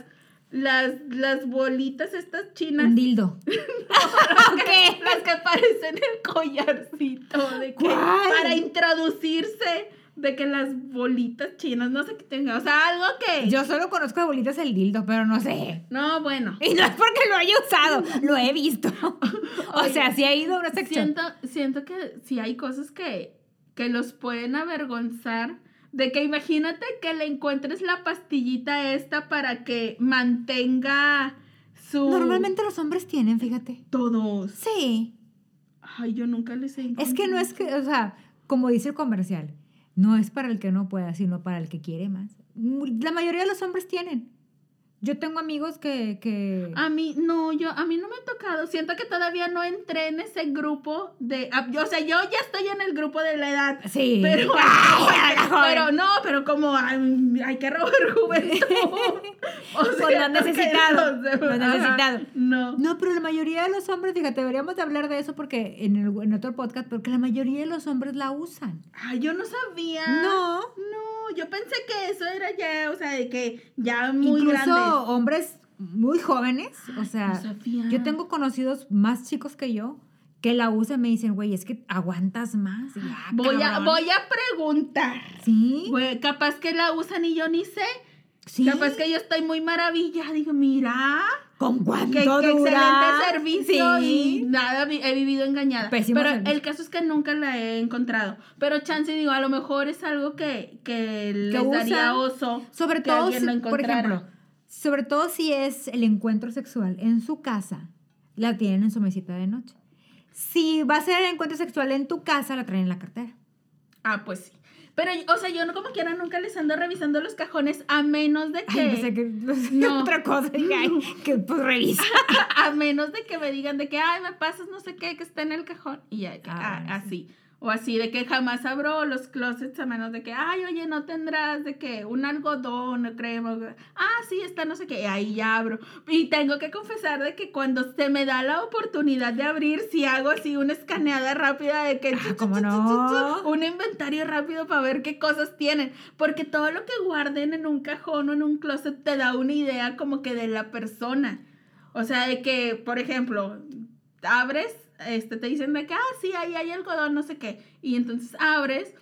las, las bolitas estas chinas? Un dildo. *laughs* ¿Qué? Las que parecen el collarcito, de que ¿Cuál? para introducirse, de que las bolitas chinas, no sé qué tenga, o sea, algo que... Yo solo conozco de bolitas el dildo, pero no sé. No, bueno. Y no es porque lo haya usado, lo he visto. *laughs* o Oye, sea, sí ha ido a una sección. Siento, siento que sí hay cosas que, que los pueden avergonzar. De que imagínate que le encuentres la pastillita esta para que mantenga su... Normalmente los hombres tienen, fíjate. Todos. Sí. Ay, yo nunca les he Es que no es que, o sea, como dice el comercial, no es para el que no pueda, sino para el que quiere más. La mayoría de los hombres tienen. Yo tengo amigos que... que... A mí, no, yo, a mí no me ha tocado. Siento que todavía no entré en ese grupo de... ah, yo- O sea, yo ya estoy en el grupo de la edad. sí. Pero, *laughs* *laughs* Ay, joven. pero no, pero como ay, hay que robar juventud. *laughs* O Pues no has que necesitado, no has ajá, necesitado. No. No, pero la mayoría de los hombres, fíjate, deberíamos de hablar de eso porque en, el, en otro podcast, porque la mayoría de los hombres la usan. Ay, yo no sabía. No. No, yo pensé que eso era ya, o sea, de que ya muy Incluso grande. Hombres muy jóvenes, o sea, yo tengo conocidos más chicos que yo que la usan y me dicen, güey, es que aguantas más. "Ah, Voy a, cabrón". voy a preguntar. Sí, Güey, capaz que la usan y yo ni sé. sí. Capaz que yo estoy muy maravillada. Digo, mira, ¿Con cuánto qué, qué excelente servicio Sí. y nada, he vivido engañada. Pésimo Pero servicio. el caso es que nunca la he encontrado. Pero chance, digo, a lo mejor es algo que, que les usan. daría oso. Sobre que todo, si- por ejemplo, sobre todo si es el encuentro sexual en su casa, la tienen en su mesita de noche. Si va a ser el encuentro sexual en tu casa, la traen en la cartera. Ah, pues sí. Pero, o sea, yo no como quiera nunca les ando revisando los cajones a menos de que... Ay, que *laughs* No. otra cosa. Dije, ay, que pues revisa. *laughs* a menos de que me digan de que, ay, me pasas no sé qué que está en el cajón. Y ya, que, Ah, ah, sí. así. O así, de que jamás abro los closets a menos de que, ay, oye, no tendrás de que un algodón o crema. Ah, sí, está no sé qué. Y ahí ya abro. Y tengo que confesar de que cuando se me da la oportunidad de abrir, si hago así una escaneada rápida de que... Ah, ¿cómo no? Un inventario rápido para ver qué cosas tienen. Porque todo lo que guarden en un cajón o en un closet te da una idea como que de la persona. O sea, de que, por ejemplo, abres, este, te dicen de que, ah, sí, ahí hay algodón, no sé qué. Y entonces abres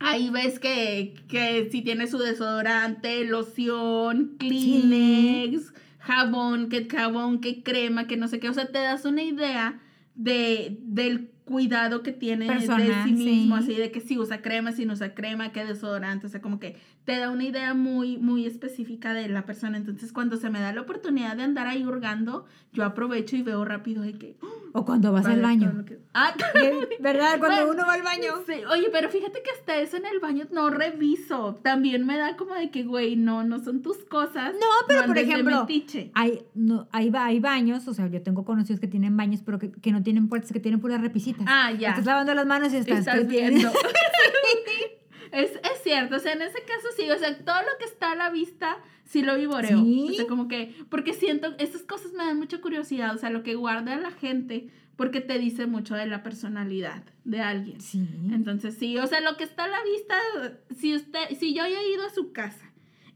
Ahí ves que, que si tiene su desodorante, loción, Kleenex, jabón, que jabón, que crema, que no sé qué. O sea, te das una idea de, del cuidado que tiene de sí mismo, sí. así de que si usa crema, si no usa crema, qué desodorante, o sea, como que te da una idea muy, muy específica de la persona. Entonces, cuando se me da la oportunidad de andar ahí hurgando, yo aprovecho y veo rápido de que... O cuando vas vale, al baño. que- Ah, *laughs* ¿Verdad? Cuando Bueno, uno va al baño. Sí, oye, pero fíjate que hasta eso en el baño no reviso. También me da como de que, güey, no, no son tus cosas. No, pero por ejemplo, hay, no, hay, ba- hay baños, o sea, yo tengo conocidos que tienen baños, pero que, que no tienen puertas, que tienen puras repisitas. Ah, ya. Estás lavando las manos y estás, Estás viendo. *laughs* *laughs* es, es cierto, o sea, en ese caso sí, o sea, todo lo que está a la vista sí lo vivoreo. Sí. O sea, como que, porque siento, esas cosas me dan mucha curiosidad, o sea, lo que guarda la gente, porque te dice mucho de la personalidad de alguien. Sí. Entonces, sí, o sea, lo que está a la vista, si usted, si yo he ido a su casa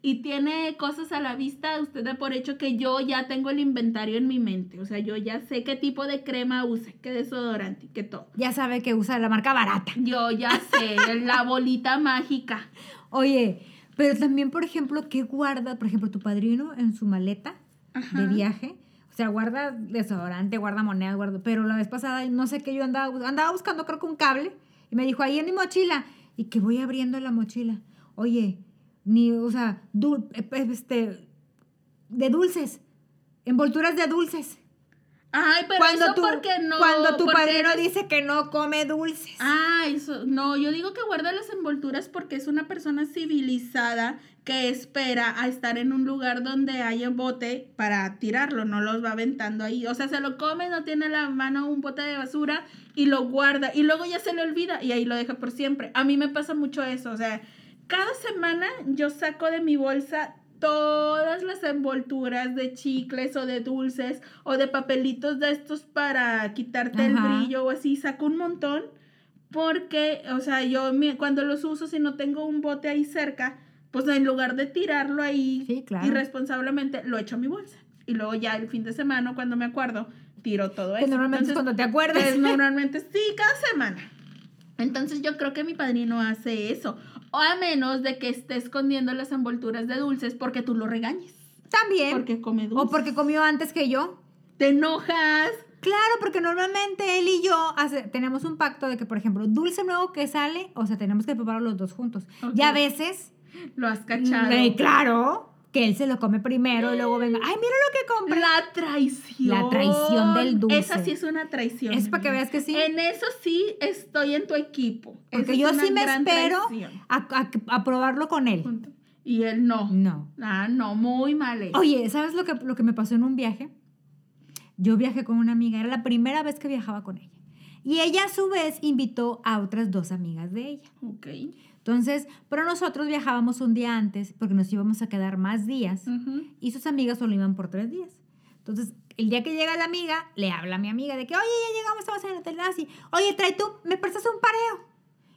y tiene cosas a la vista, usted da por hecho que yo ya tengo el inventario en mi mente. O sea, yo ya sé qué tipo de crema use, qué desodorante, qué todo. Ya sabe que usa la marca barata. Yo ya sé, *laughs* la bolita mágica. Oye, pero también, por ejemplo, ¿qué guarda, por ejemplo, tu padrino en su maleta Ajá. de viaje? O sea, guarda desodorante, guarda monedas, guarda... Pero la vez pasada, no sé qué, yo andaba, andaba buscando, creo que un cable, y me dijo, ahí en mi mochila, y que voy abriendo la mochila. Oye, ni, o sea, dul- eh, eh, este, de dulces, envolturas de dulces. Ay, pero cuando eso tu, porque no. cuando tu porque padrino dice que no come dulces. Ah, eso, no, yo digo que guarda las envolturas porque es una persona civilizada que espera a estar en un lugar donde haya bote para tirarlo, no los va aventando ahí. O sea, se lo come, no tiene a la mano un bote de basura y lo guarda y luego ya se le olvida y ahí lo deja por siempre. A mí me pasa mucho eso, o sea, cada semana yo saco de mi bolsa todas las envolturas de chicles o de dulces o de papelitos de estos para quitarte el brillo o así, saco un montón porque, o sea, yo cuando los uso, si no tengo un bote ahí cerca, pues en lugar de tirarlo ahí Sí, claro. irresponsablemente, lo echo a mi bolsa. Y luego ya el fin de semana, cuando me acuerdo, tiro todo que eso. normalmente es Entonces, cuando te acuerdas. es *laughs* normalmente, sí, cada semana. Entonces yo creo que mi padrino hace eso. O a menos de que esté escondiendo las envolturas de dulces porque tú lo regañes. También. Porque come dulces. o porque comió antes que yo. te enojas. Claro, porque normalmente él y yo hace- tenemos un pacto de que, por ejemplo, dulce nuevo que sale, o sea, tenemos que prepararlo los dos juntos. Ok. Y a veces, Lo has cachado. eh, claro, que él se lo come primero y luego venga, ay, mira lo que compré. La traición. La traición del dulce. Esa sí es una traición. Es para que veas que sí. En eso sí estoy en tu equipo. Porque yo sí me espero a, a- a probarlo con él. Punto. Y él no. No. Ah, no, muy mal. hecho. Oye, ¿sabes lo que, lo que me pasó en un viaje? Yo viajé con una amiga, era la primera vez que viajaba con ella. Y ella a su vez invitó a otras dos amigas de ella. Ok. Entonces, pero nosotros viajábamos un día antes porque nos íbamos a quedar más días y sus amigas solo iban por tres días. Entonces, el día que llega la amiga, le habla a mi amiga de que, oye, ya llegamos, estamos en el hotel así. Oye, trae tú, me prestas un pareo.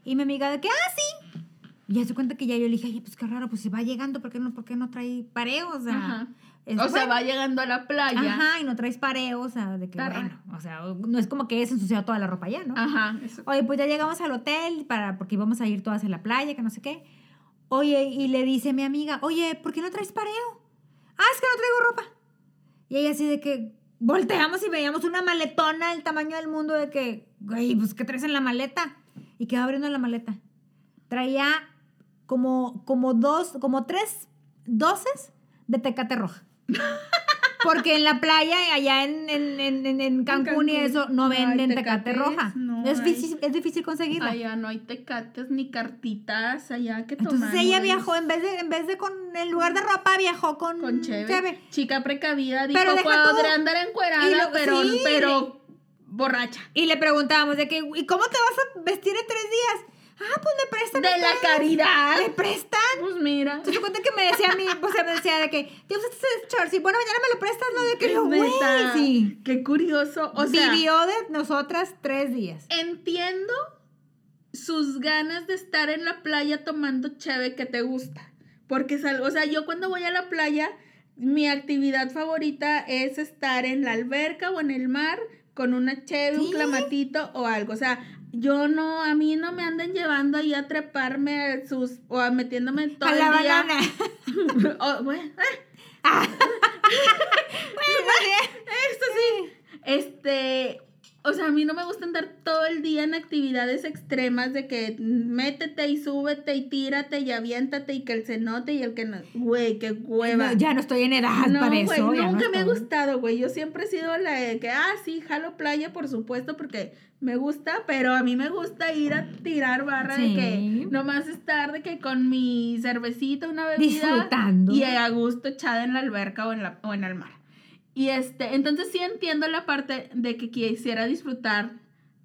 Y mi amiga de que, ah, sí. Y ya se cuenta que ya yo le dije, oye, pues qué raro, pues si va llegando, ¿por qué no, por qué no trae pareo? O sea, Ajá. Es O sea, va llegando a la playa. Ajá, y no traes pareo, o sea, de que, Está bueno, o sea, no es como que es ensuciado toda la ropa ya, ¿no? Ajá. eso. Oye, pues ya llegamos al hotel para, porque íbamos a ir todas a la playa, que no sé qué. Oye, y le dice mi amiga, oye, ¿por qué no traes pareo? Ah, es que no traigo ropa. Y ella así de que volteamos y veíamos una maletona del tamaño del mundo de que, güey, pues ¿qué traes en la maleta? Y quedó abriendo la maleta. Traía como, como dos, como tres doces de tecate roja. Porque en la playa, allá en, en, en, en- Cancún, y eso, no venden tecate roja. no es, difícil, es difícil conseguirla. Allá no hay tecates ni cartitas, allá que Entonces tomamos. ella viajó, en vez de, en vez de con, en lugar de ropa, viajó con, con cheve. Chica precavida, dijo, Pero podré andar encuerada, lo- pero, sí. pero borracha. Y le preguntábamos de que, ¿y cómo te vas a vestir en tres días? Ah, pues me prestan. De la caridad. ¿Me prestan? Pues mira. Entonces cuenta que me decía a mí, o sea, me decía de que, ¿te usaste ese short? Y bueno, mañana me lo prestas, ¿no? De que yo, güey, sí. Qué curioso. O sea, Vivió de nosotras tres días. entiendo sus ganas de estar en la playa tomando cheve que te gusta. Porque es algo, o sea, yo cuando voy a la playa, mi actividad favorita es estar en la alberca o en el mar con una cheve, un Sí. clamatito o algo. O sea, yo no, a mí no me anden llevando ahí a treparme a sus, o a metiéndome todo A el la día. banana. *laughs* O, bueno, eh, *laughs* esto sí. Este, o sea, a mí no me gusta andar todo el día en actividades extremas de que métete y súbete y tírate y aviéntate y que el cenote y el que no. Güey, qué hueva. No, ya no estoy en edad No, para güey, eso. no nunca me ha gustado, güey. Yo siempre he sido la de que, ah, sí, jalo playa, por supuesto, porque me gusta, pero a mí me gusta ir a tirar barra de que nomás estar de que con mi cervecita, una bebida Disfrutando. y a gusto echada en la alberca o en, la, o en el mar. Y este, entonces sí entiendo la parte de que quisiera disfrutar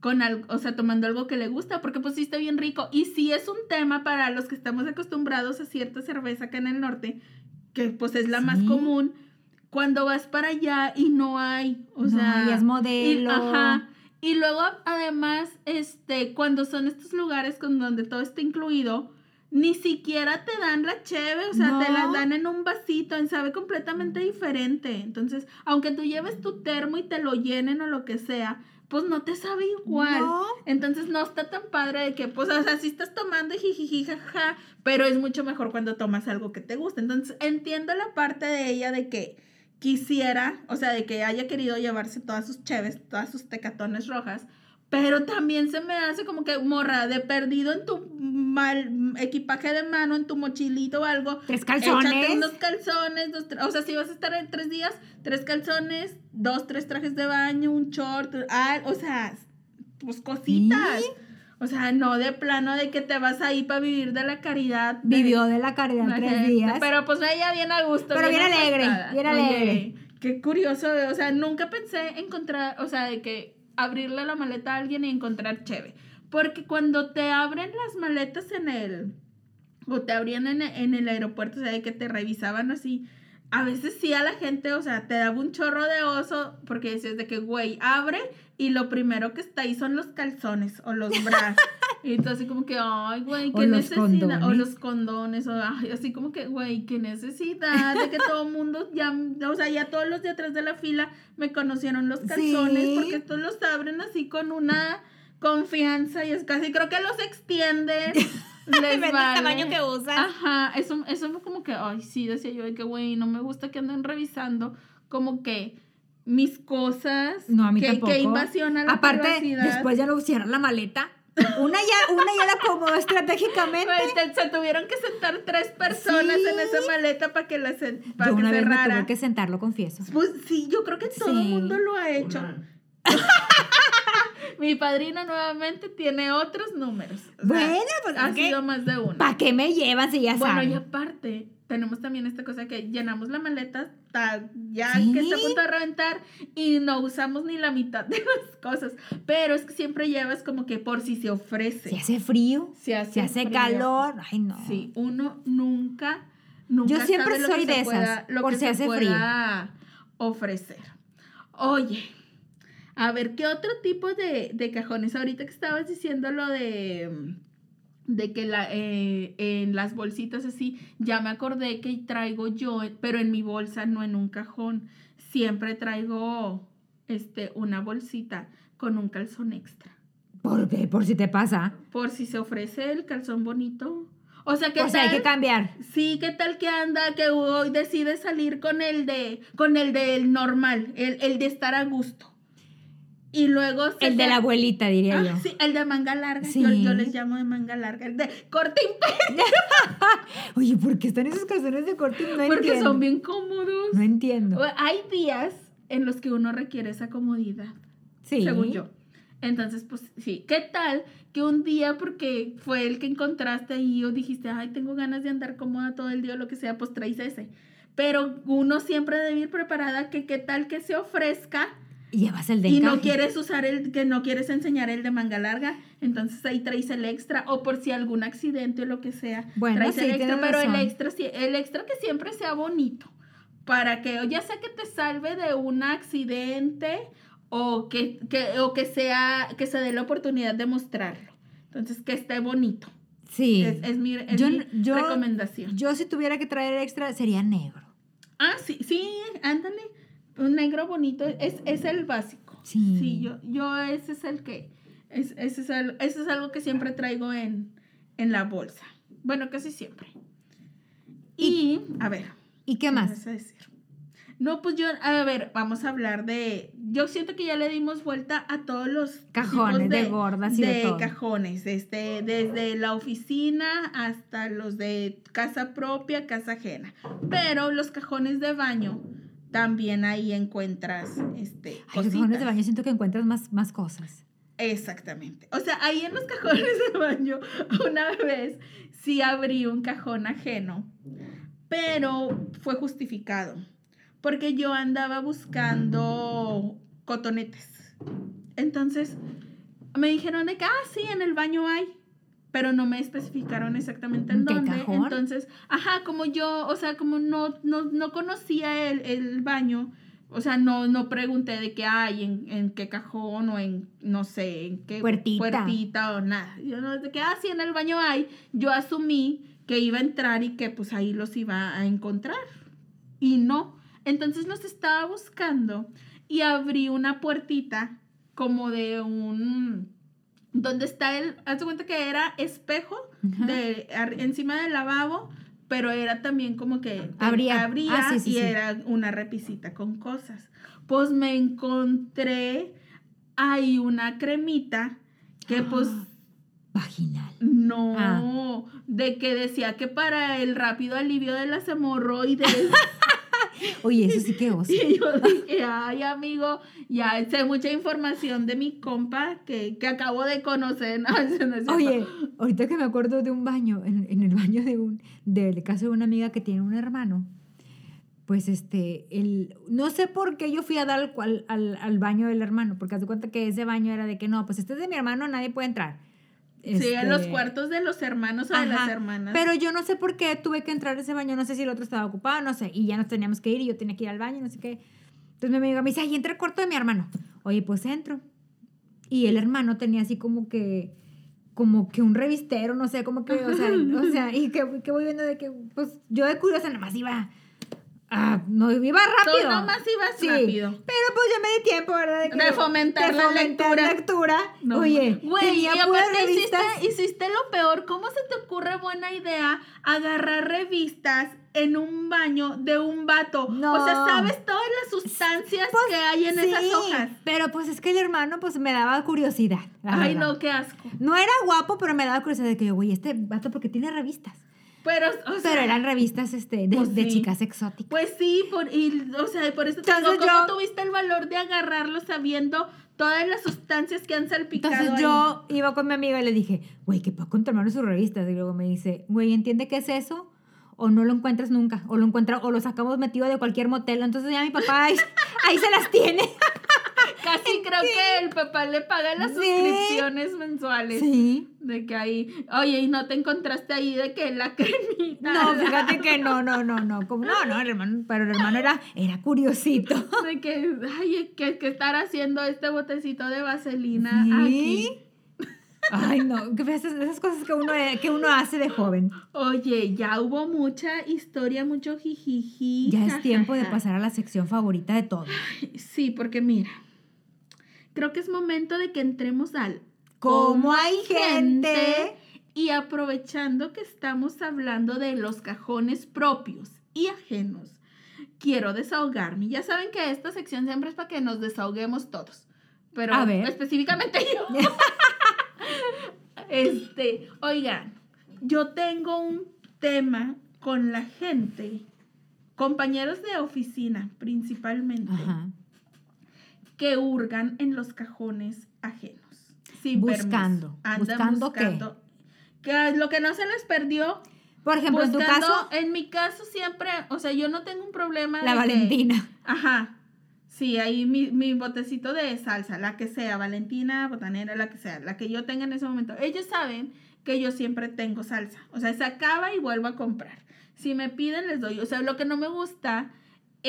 con algo, o sea, tomando algo que le gusta, porque pues sí está bien rico. Y sí es un tema para los que estamos acostumbrados a cierta cerveza acá en el norte, que pues es la más común, cuando vas para allá y no hay, o No, sea... y es y- modelo. ajá. Y luego, además, este, cuando son estos lugares con donde todo está incluido, ni siquiera te dan la cheve, o sea, te la dan en un vasito, en sabe completamente diferente. Entonces, aunque tú lleves tu termo y te lo llenen o lo que sea, pues no te sabe igual. No. Entonces no está tan padre de que, pues, o sea, si estás tomando y jijiji, jaja, pero es mucho mejor cuando tomas algo que te gusta. Entonces entiendo la parte de ella de que quisiera, o sea, de que haya querido llevarse todas sus cheves, todas sus tecatones rojas, pero también se me hace como que morra de perdido en tu mal equipaje de mano, en tu mochilito o algo. Tres calzones. Échate unos calzones, dos, o sea, si vas a estar en tres días, tres calzones, dos, tres trajes de baño, un short, ah, o sea, pues cositas. Sí. O sea, no de plano de que te vas ahí para vivir de la caridad. de Vivió de la caridad la tres gente. días. Pero pues ella bien a gusto. Pero bien alegre, bien alegre. Qué curioso, o sea, nunca pensé encontrar, o sea, de que abrirle la maleta a alguien y encontrar cheve. Porque cuando te abren las maletas en el, o te abrían en, en el aeropuerto, o sea, de que te revisaban así, a veces sí a la gente, o sea, te daba un chorro de oso, porque decías de que, güey, abre y lo primero que está ahí son los calzones o los brazos. *laughs* y entonces como que, ay, güey, qué necesidad. O los condones, o ay, así como que, güey, qué necesidad de que todo el mundo ya, o sea, ya todos los de atrás de la fila me conocieron los calzones, Sí. porque estos los abren así con una confianza y es casi, creo que los extienden. *laughs* les vale. tamaño que usas. Ajá, eso, eso fue como que, ay, sí, decía yo, de que, güey, no me gusta que anden revisando como que mis cosas. No, a mí que, tampoco. Que invasión a la Aparte, privacidad. después ya no cierran la maleta. Una ya, una ya la acomodó estratégicamente. Te- se tuvieron que sentar tres personas Sí. en esa maleta para que la para Yo que una vez me cerrara. tuve que sentar, lo confieso. Pues sí, yo creo que todo el Sí. mundo lo ha hecho. *laughs* Mi padrina nuevamente tiene otros números. O sea, Bueno, pues ha sido más de uno. ¿para qué me llevan si ya Bueno, saben? y aparte, tenemos también esta cosa que llenamos la maleta ta- ya Sí. que está a punto de reventar y no usamos ni la mitad de las cosas. Pero es que siempre llevas como que por si se ofrece. Si hace frío, Si hace, si hace calor. Ay, no. Sí, uno nunca, nunca Yo siempre sabe lo soy que se de esas, pueda- lo por que si se hace pueda ofrecer. Oye, a ver, ¿qué otro tipo de, de cajones? Ahorita que estabas diciendo lo de, de que la, eh, en las bolsitas así, ya me acordé que traigo yo, pero en mi bolsa, no en un cajón. Siempre traigo este, una bolsita con un calzón extra. ¿Por qué? Por si te pasa. Por si se ofrece el calzón bonito. O sea, que O sea, hay que cambiar. Sí, ¿qué tal que anda que hoy decide salir con el de con el del normal, el, el de estar a gusto? Y luego se El de la abuelita, diría Ah, yo. sí, el de manga larga. Sí. Yo, yo les llamo de manga larga, el de corte imperio, *laughs* Oye, ¿por qué están esos calzones de corte? No porque entiendo. son bien cómodos. No entiendo. Hay días en los que uno requiere esa comodidad. Sí. según yo. Entonces, pues sí, ¿qué tal que un día, porque fue el que encontraste ahí o dijiste, ay, tengo ganas de andar cómoda todo el día o lo que sea, pues traes ese? Pero uno siempre debe ir preparada que qué tal que se ofrezca Y llevas el de y no encaje. quieres usar el, que no quieres enseñar el de manga larga, entonces ahí traes el extra o por si algún accidente o lo que sea, Bueno, traes sí, el extra, pero el extra, el extra que siempre sea bonito, para que ya sea que te salve de un accidente o que, que- o que sea, que se dé la oportunidad de mostrarlo. Entonces, que esté bonito. Sí. Es, es mi, es Yo- mi yo- recomendación. Yo si tuviera que traer extra sería negro. Ah, sí, sí, ándale. Un negro bonito, es, es el básico. Sí. Sí, yo, yo ese es el que, es, ese, es el- ese es algo que siempre traigo en, en la bolsa. Bueno, casi siempre. Y, a ver, ¿Y qué ¿qué más? a decir? No, pues yo, a ver, vamos a hablar de, yo siento que ya le dimos vuelta a todos los Cajones tipos de gordas y de todo. cajones, este, desde la oficina hasta los de casa propia, casa ajena. Pero los cajones de baño también ahí encuentras, este, Ay, los cajones de baño siento que encuentras más, más cosas. Exactamente. O sea, ahí en los cajones de baño, *laughs* una vez sí abrí un cajón ajeno, pero fue justificado. Porque yo andaba buscando cotonetes. Entonces, me dijeron de que, ah, sí, en el baño hay. Pero no me especificaron exactamente en ¿En qué dónde. cajón? Entonces, ajá, como yo, o sea, como no, no, no conocía el, el baño, o sea, no, no pregunté de qué hay, en, en qué cajón o en, no sé, en qué Puertita. puertita o nada. Yo no, de que, ah, sí, en el baño hay. Yo asumí que iba a entrar y que pues ahí los iba a encontrar. Y no. Entonces los estaba buscando y abrí una puertita como de un... Donde está el... Haz de cuenta que era espejo de, ar- encima del lavabo, pero era también como que Abría. abría Ah, sí, sí, y sí. era una repisita con cosas. Pues me encontré ahí una cremita que pues Ah. Vaginal. no, Ah. de que decía que para el rápido alivio de las hemorroides. *laughs* Oye, eso sí que oso. *laughs* y yo dije, ay amigo, ya sé mucha información de mi compa que, que acabo de conocer. *laughs* No, no. Oye, ahorita que me acuerdo de un baño, en, en el baño de un, del caso de una amiga que tiene un hermano, pues este, el, no sé por qué yo fui a dar al, al, al baño del hermano, porque haz de cuenta que ese baño era de que no, pues este es de mi hermano, nadie puede entrar. Sí, en los Este, cuartos de los hermanos o de las Ajá, hermanas. Pero yo no sé por qué tuve que entrar a ese baño, no sé si el otro estaba ocupado, no sé, y ya nos teníamos que ir y yo tenía que ir al baño, no sé qué. Entonces mi amiga me dice, ay, entra al cuarto de mi hermano. Oye, pues entro. Y el hermano tenía así como que, como que un revistero, no sé, como que, o sea, *laughs* o sea y que, que voy viendo de que, pues yo de curiosa nada más iba, ah, no iba Tú rápido. nomás ibas Sí, rápido. Pero pues yo me di tiempo, ¿verdad? que- De fomentar la lectura. lectura. No, Oye, güey, y aparte hiciste, hiciste lo peor. ¿Cómo se te ocurre buena idea agarrar revistas en un baño de un vato? No. O sea, sabes todas las sustancias Pues, que hay en esas sí, hojas. Pero pues es que el hermano pues me daba curiosidad. Ay, verdad. no, qué asco. No era guapo, pero me daba curiosidad de que, güey, este vato porque tiene revistas. Pero, o sea, Pero eran revistas este, de, Pues de sí. chicas exóticas. Pues sí, por, y, o sea, por eso digo, Entonces ¿cómo yo- tuviste el valor de agarrarlo sabiendo todas las sustancias que han salpicado Entonces ahí? yo iba con mi amiga y le dije, güey, ¿qué pasa con tu hermano sus revistas? Y luego me dice, güey, ¿entiende qué es eso? O no lo encuentras nunca, o lo encuentra, o lo sacamos metido de cualquier motel. Entonces ya mi papá ahí, ahí se las tiene. *laughs* Casi creo que el papá le paga las Sí. suscripciones mensuales. Sí. De que ahí, oye, y no te encontraste ahí de que la cremita. No, fíjate que no, no, no, no. Como, no, no, el hermano, pero el hermano era, era curiosito. De que, ay, que, que estar haciendo este botecito de vaselina Sí. aquí. Ay, no, esas, esas cosas que uno, que uno hace de joven. Oye, ya hubo mucha historia, mucho jijiji. Ya es tiempo de pasar a la sección favorita de todos. Sí, porque mira, creo que es momento de que entremos al Como hay gente. y aprovechando que estamos hablando de los cajones propios y ajenos, quiero desahogarme. Ya saben que esta sección siempre es para que nos desahoguemos todos, pero A ver. específicamente yo. *laughs* este, oigan, yo tengo un tema con la gente, compañeros de oficina principalmente Ajá. Que hurgan en los cajones ajenos. Sin Buscando. ¿Buscando qué? buscando Que lo que no se les perdió. Por ejemplo, en tu buscando- caso, En mi caso siempre, o sea, yo no tengo un problema. la de que- Valentina. ajá. Sí, ahí mi, mi botecito de salsa, la que sea, Valentina, botanera, la que sea, la que yo tenga en ese momento. Ellos saben que yo siempre tengo salsa. O sea, se acaba y vuelvo a comprar. Si me piden, les doy. O sea, lo que no me gusta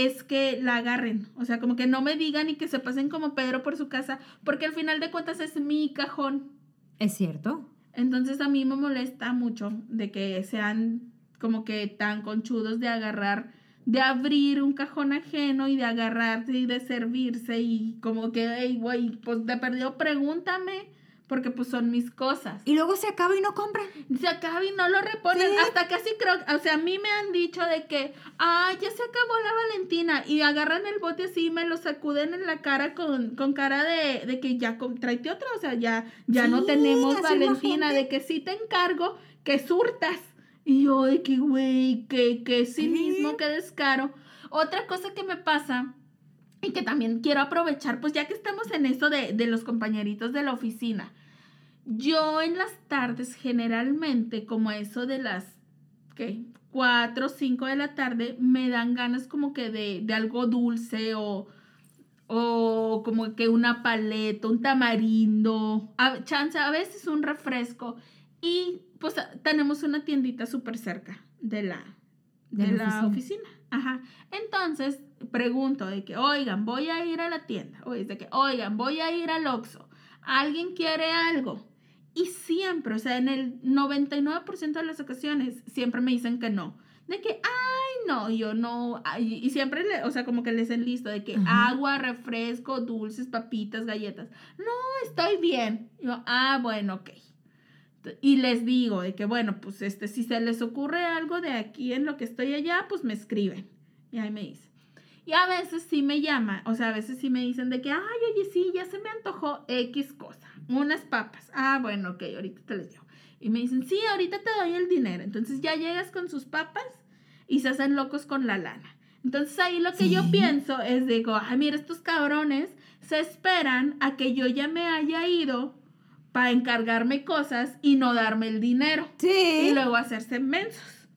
es que la agarren. O sea, como que no me digan y que se pasen como Pedro por su casa, porque al final de cuentas es mi cajón. Es cierto. Entonces a mí me molesta mucho de que sean como que tan conchudos de agarrar de abrir un cajón ajeno y de agarrarse y de servirse y como que, hey, güey, pues te perdió, pregúntame porque pues son mis cosas. Y luego se acaba y no compran. Se acaba y no lo reponen. Sí. Hasta casi creo, o sea, a mí me han dicho de que, ah, ya se acabó la Valentina. Y agarran el bote así y me lo sacuden en la cara con, con cara de, de que ya tráete otra. O sea, ya, ya no Sí, tenemos Valentina. De que sí te encargo que surtas. Y yo de que, güey, que, que cinismo, Sí. que descaro. Otra cosa que me pasa y que también quiero aprovechar, pues ya que estamos en esto de, de los compañeritos de la oficina. Yo en las tardes generalmente, como eso de las, ¿qué? 4 o 5 de la tarde, me dan ganas como que de, de algo dulce o, o como que una paleta, un tamarindo, a, chance, a veces un refresco. Y pues tenemos una tiendita súper cerca de la, de, la oficina. oficina. Ajá. Entonces pregunto de que, oigan, voy a ir a la tienda. O de que, oigan, voy a ir al Oxxo. ¿Alguien quiere algo? Y siempre, o sea, en el 99% de las ocasiones, siempre me dicen que no. De que, ay, no, yo no. ay, Y siempre, le, o sea, como que les enlisto de que Ajá. agua, refresco, dulces, papitas, galletas. No, estoy bien. Yo, ah, bueno, ok. Y les digo de que, bueno, pues este, si se les ocurre algo de aquí en lo que estoy allá, pues me escriben. Y ahí me dicen. Y a veces sí me llama, o sea, a veces sí me dicen de que, ay, oye, sí, ya se me antojó X cosa, unas papas. Ah, bueno, ok, ahorita te les digo. Y me dicen, sí, ahorita te doy el dinero. Entonces ya llegas con sus papas y se hacen locos con la lana. Entonces ahí lo que yo pienso es, digo, ay, mira, estos cabrones se esperan a que yo ya me haya ido para encargarme cosas y no darme el dinero Sí. y luego hacerse mensos.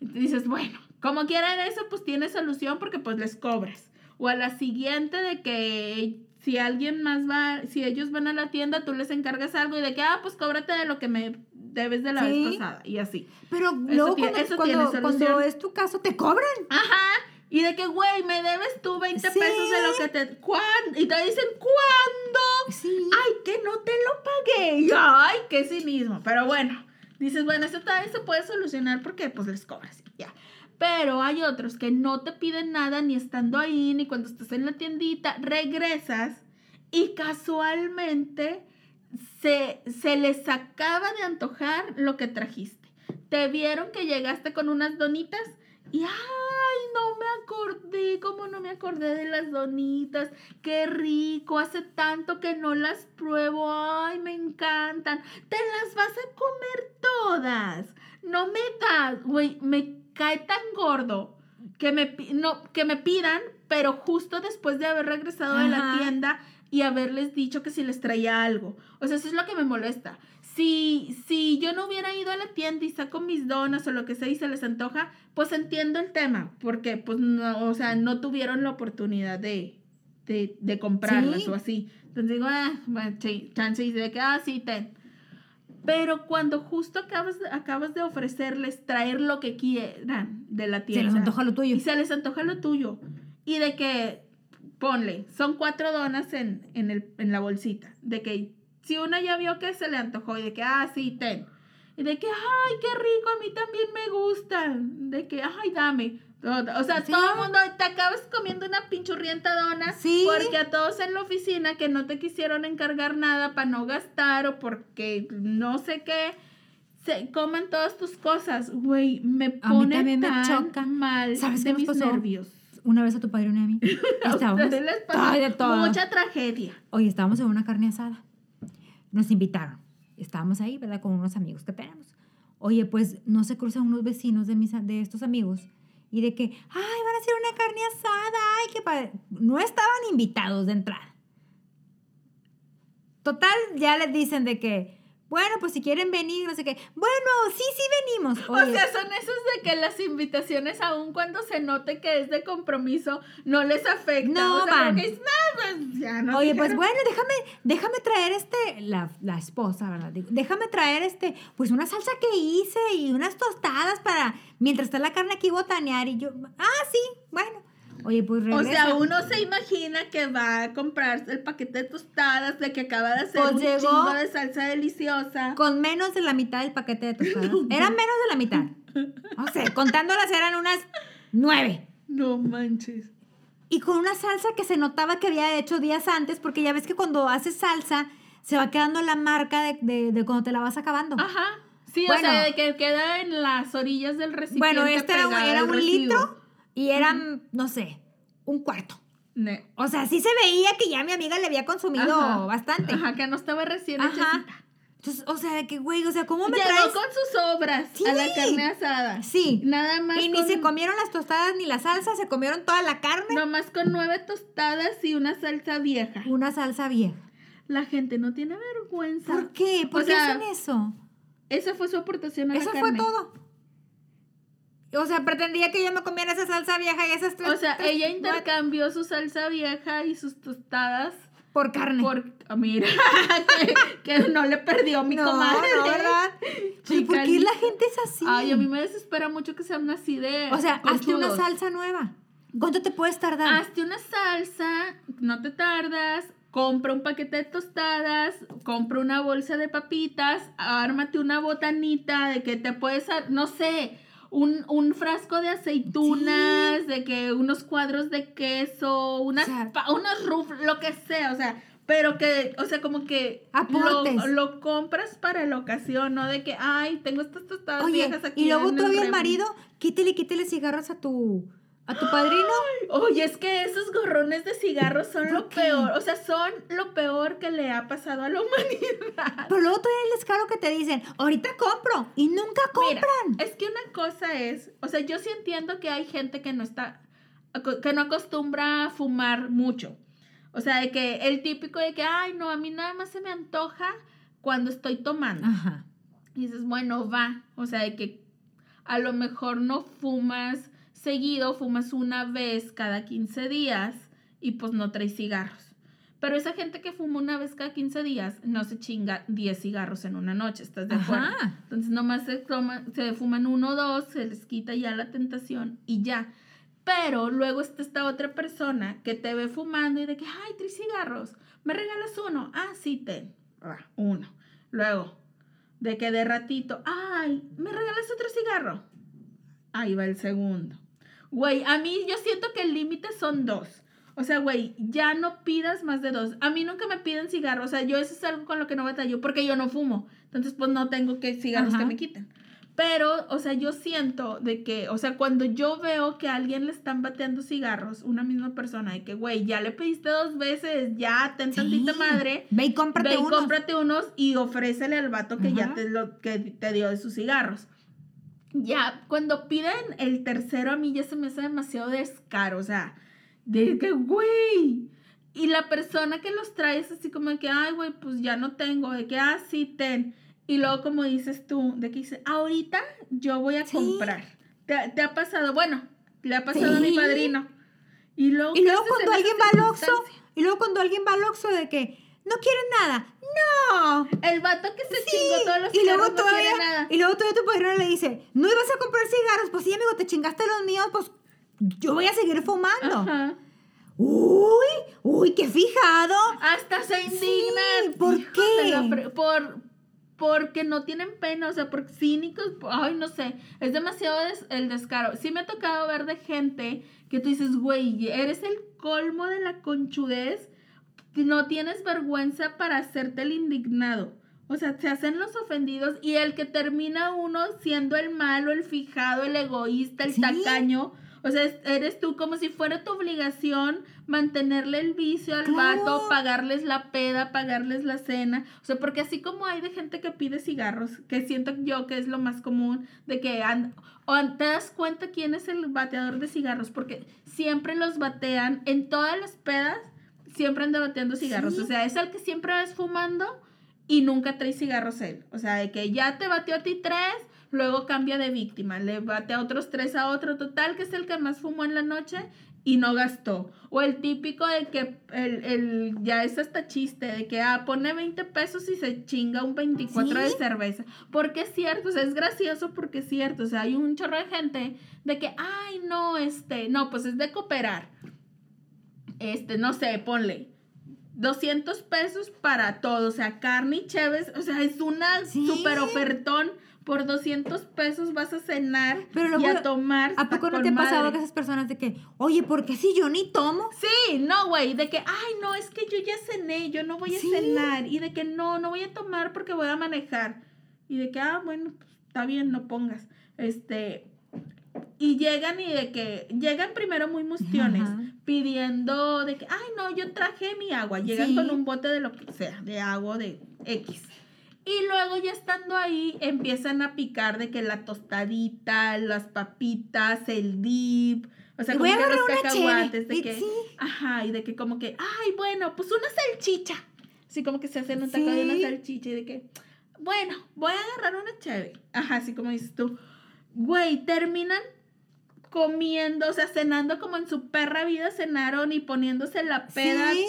Y dices, bueno, como quieran eso, pues tiene solución porque pues les cobras. O a la siguiente de que si alguien más va, si ellos van a la tienda, tú les encargas algo y de que, ah, pues cóbrate de lo que me debes de la Sí. vez pasada. Y así. Pero luego cuando, eso cuando- cuando es tu caso, te cobran. Ajá. Y de que, güey, me debes tú 20 Sí. pesos de lo que te... ¿Cuándo? Y te dicen, ¿cuándo? Sí. ay, que no te lo pagué. Y, ay, qué cinismo. Pero bueno, dices, bueno, eso todavía se puede solucionar porque pues les cobras ya. Pero hay otros que no te piden nada ni estando ahí, ni cuando estás en la tiendita, regresas y casualmente se, se les acaba de antojar lo que trajiste. Te vieron que llegaste con unas donitas y ay, no me acordé, cómo no me acordé de las donitas. Qué rico, hace tanto que no las pruebo. Ay, me encantan. Te las vas a comer todas. No me das, güey, me cae tan gordo que me, no, que me pidan, pero justo después de haber regresado de la tienda y haberles dicho que si les traía algo. O sea, eso es lo que me molesta. Si, si yo no hubiera ido a la tienda y saco mis donas o lo que sea y se les antoja, pues entiendo el tema, porque pues no, o sea, no tuvieron la oportunidad de, de, de comprarlas Sí. o así. Entonces digo, ah, chance y de que, ah, sí, ten. Pero cuando justo acabas, de- acabas de ofrecerles traer lo que quieran de la Se tienda. les antoja lo tuyo. Y se les antoja lo tuyo. Y de que, ponle, son cuatro donas en, en, el, en la bolsita. De que si una ya vio que se le antojó y de que, ah, sí, ten. Y de que, ay, qué rico, a mí también me gustan. De que, ay, dame. O sea, Sí. todo el mundo, te acabas comiendo una pinchurrienta dona Sí. porque a todos en la oficina que no te quisieron encargar nada para no gastar o porque no sé qué, se coman todas tus cosas. Güey, me A mí pone también me tan choca. mal ¿Sabes de mis pasó? nervios. Una vez a tu padrino y a mí. *laughs* Estábamos, les pasó de todo. mucha tragedia. Oye, estábamos en una carne asada. Nos invitaron. Estábamos ahí, ¿verdad? Con unos amigos que tenemos. Oye, pues no se cruzan unos vecinos de, mis, de estos amigos y de que, ay, van a hacer una carne asada, ay, qué padre. No estaban invitados de entrada. Total, ya les dicen de que, bueno, pues si quieren venir, no sé qué. Bueno, sí, sí venimos. Oye, O sea, son esos de que las invitaciones, aun cuando se note que es de compromiso, no les afecta. No o sea, van. es nada, pues ya no Oye, pues *laughs* bueno, déjame, déjame traer este, la, la esposa, ¿verdad? Digo, déjame traer este, pues una salsa que hice y unas tostadas para, mientras está la carne aquí botanear y yo, ah, sí, bueno. Oye, pues O regresa. sea, uno se imagina que va a comprar el paquete de tostadas de que acaba de hacer Pues un llegó chingo de salsa deliciosa. Con menos de la mitad del paquete de tostadas. *laughs* Eran menos de la mitad. O sea, contándolas eran unas nueve. No manches. Y con una salsa que se notaba que había hecho días antes, porque ya ves que cuando haces salsa se va quedando la marca de, de, de cuando te la vas acabando. Ajá. Sí, Bueno. o sea, de que queda en las orillas del recipiente. bueno, este era, era un residuo. litro y eran, no sé, un cuarto. O sea, sí se veía que ya mi amiga le había consumido Ajá. bastante. Ajá, que no estaba recién Ajá. hechecita. Entonces, o sea, de que, güey, o sea, ¿cómo me Llegó traes? con sus obras Sí. a la carne asada. Sí. Nada más. Y ni se comieron las tostadas ni la salsa, se comieron toda la carne. Nomás con nueve tostadas y una salsa vieja. Una salsa vieja. La gente no tiene vergüenza. ¿Por qué? ¿Por O qué sea, hacen eso? Esa fue su aportación a Eso la fue carne. todo. O sea, pretendía que yo me comiera esa salsa vieja y esas tres. O sea, ella intercambió su salsa vieja y sus tostadas Por carne. por... ah, Mira, *laughs* que, que no le perdió mi no, comadre. no, ¿verdad? *laughs* Pero ¿Por qué la gente es así? Ay, a mí me desespera mucho que sean así de O sea, hazte una salsa nueva. ¿Cuánto te puedes tardar? Hazte una salsa, no te tardas, compra un paquete de tostadas, compra una bolsa de papitas, ármate una botanita de que te puedes, no sé, un, un frasco de aceitunas, de que unos cuadros de queso, unas, O sea- unos ruf, lo que sea, o sea, pero que, o sea, como que lo, lo compras para la ocasión, ¿no? De que, ay, tengo estas tostadas Oye, viejas aquí. y luego todavía el refri". marido, quítele, quítele cigarros a tu, a tu padrino. Oye, es que esos gorrones de cigarros son ¿Por lo qué? peor. O sea, son lo peor que le ha pasado a la *laughs* humanidad. Pero luego todavía el descaro que te dicen, ahorita compro. Y nunca Mira, compran. es que una cosa es, o sea, yo sí entiendo que hay gente que no está, que no acostumbra a fumar mucho. O sea, de que el típico de que, ay, no, a mí nada más se me antoja cuando estoy tomando. Ajá. Y dices, bueno, va. O sea, de que a lo mejor no fumas seguido, fumas una vez cada 15 días y pues no traes cigarros. Pero esa gente que fuma una vez cada 15 días no se chinga 10 cigarros en una noche, ¿estás de acuerdo? Ajá. Entonces nomás se, toma- se fuman uno o dos, se les quita ya la tentación y ya. Pero luego está esta otra persona que te ve fumando y de que, ay, tres cigarros, ¿me regalas uno? Ah, sí, ten. Ah, uno. Luego, de que de ratito, ay, ¿me regalas otro cigarro? Ahí va el segundo. Güey, a mí yo siento que el límite son dos. O sea, güey, ya no pidas más de dos. A mí nunca me piden cigarros. O sea, yo eso es algo con lo que no batallo porque yo no fumo. Entonces, pues no tengo que cigarros Ajá. que me quiten. Pero, o sea, yo siento de que, o sea, cuando yo veo que a alguien le están bateando cigarros, una misma persona, de que, güey, ya le pediste dos veces, ya ten tantita madre, Ve y cómprate ve y unos. cómprate unos y ofrécele al vato que ya te, lo, que te dio de sus cigarros. Ya, cuando piden el tercero, a mí ya se me hace demasiado descaro, o sea, de que, güey. Y la persona que los trae es así como de que, ay, güey, pues ya no tengo, de que, ah, sí, ten. Y luego, como dices tú, de que dice, ahorita yo voy a Sí. comprar. ¿Te, te ha pasado? Bueno, le ha pasado a mi padrino. Y luego, Y ¿qué luego cuando en alguien va al Oxxo, y luego cuando alguien va al Oxxo de que no quieren nada. No. El vato que se Sí. chingó todos los y luego cigarros no todavía, nada. y luego todavía tu padrino le dice, no ibas a comprar cigarros, pues sí, amigo, te chingaste los míos, pues yo voy a seguir fumando. Ajá. Uy, uy, qué fijado. Hasta se indignan. ¿por Hijos de qué? Por, porque no tienen pena, o sea, por cínicos. por- Ay, no sé. Es demasiado des- el descaro. Sí me ha tocado ver de gente que tú dices, güey, eres el colmo de la conchudez. No tienes vergüenza para hacerte el indignado. O sea, se hacen los ofendidos y el que termina uno siendo el malo, el fijado, el egoísta, el Sí. tacaño. O sea, es- eres tú como si fuera tu obligación mantenerle el vicio al Claro. vato, pagarles la peda, pagarles la cena. O sea, porque así como hay de gente que pide cigarros, que siento yo que es lo más común, de que and- o an- te das cuenta quién es el bateador de cigarros, porque siempre los batean en todas las pedas, siempre anda bateando cigarros. Sí. O sea, es el que siempre ves fumando y nunca trae cigarros él. O sea, de que ya te bateó a ti tres, luego cambia de víctima, le bate a otros tres a otro total, que es el que más fumó en la noche y no gastó. O el típico de que el, el- ya es hasta chiste, de que ah, pone 20 pesos y se chinga un 24 de cerveza. Porque es cierto, o sea, es gracioso porque es cierto. O sea, hay un chorro de gente de que, ay, no, este, no, pues es de cooperar. Este, no sé, ponle. 200 pesos para todo, o sea, carne y cheves, o sea, es una Sí. super ofertón por 200 pesos vas a cenar Pero y luego, a tomar. ¿A poco no te ha pasado madre. que esas personas de que, oye, ¿por qué si yo ni tomo? Sí, no, güey, de que, ay, no, es que yo ya cené, yo no voy a Sí. cenar. Y de que no, no voy a tomar porque voy a manejar. Y de que, ah, bueno, pues, está bien, no pongas. Este. Y llegan y de que, llegan primero muy mustiones, Ajá. pidiendo de que, ay, no, yo traje mi agua. Llegan Sí. con un bote de lo que sea, de agua, de X. Y luego ya estando ahí, empiezan a picar de que la tostadita, las papitas, el dip, o sea, como que los cacahuates, de que, sí. ajá, y de que como que, ay, bueno, pues una salchicha. Así como que se hacen un taco de una Sí. salchicha y de que, bueno, voy a agarrar una cheve. Ajá, así como dices tú. Güey, terminan comiendo, o sea, cenando como en su perra vida cenaron y poniéndose la peda Sí,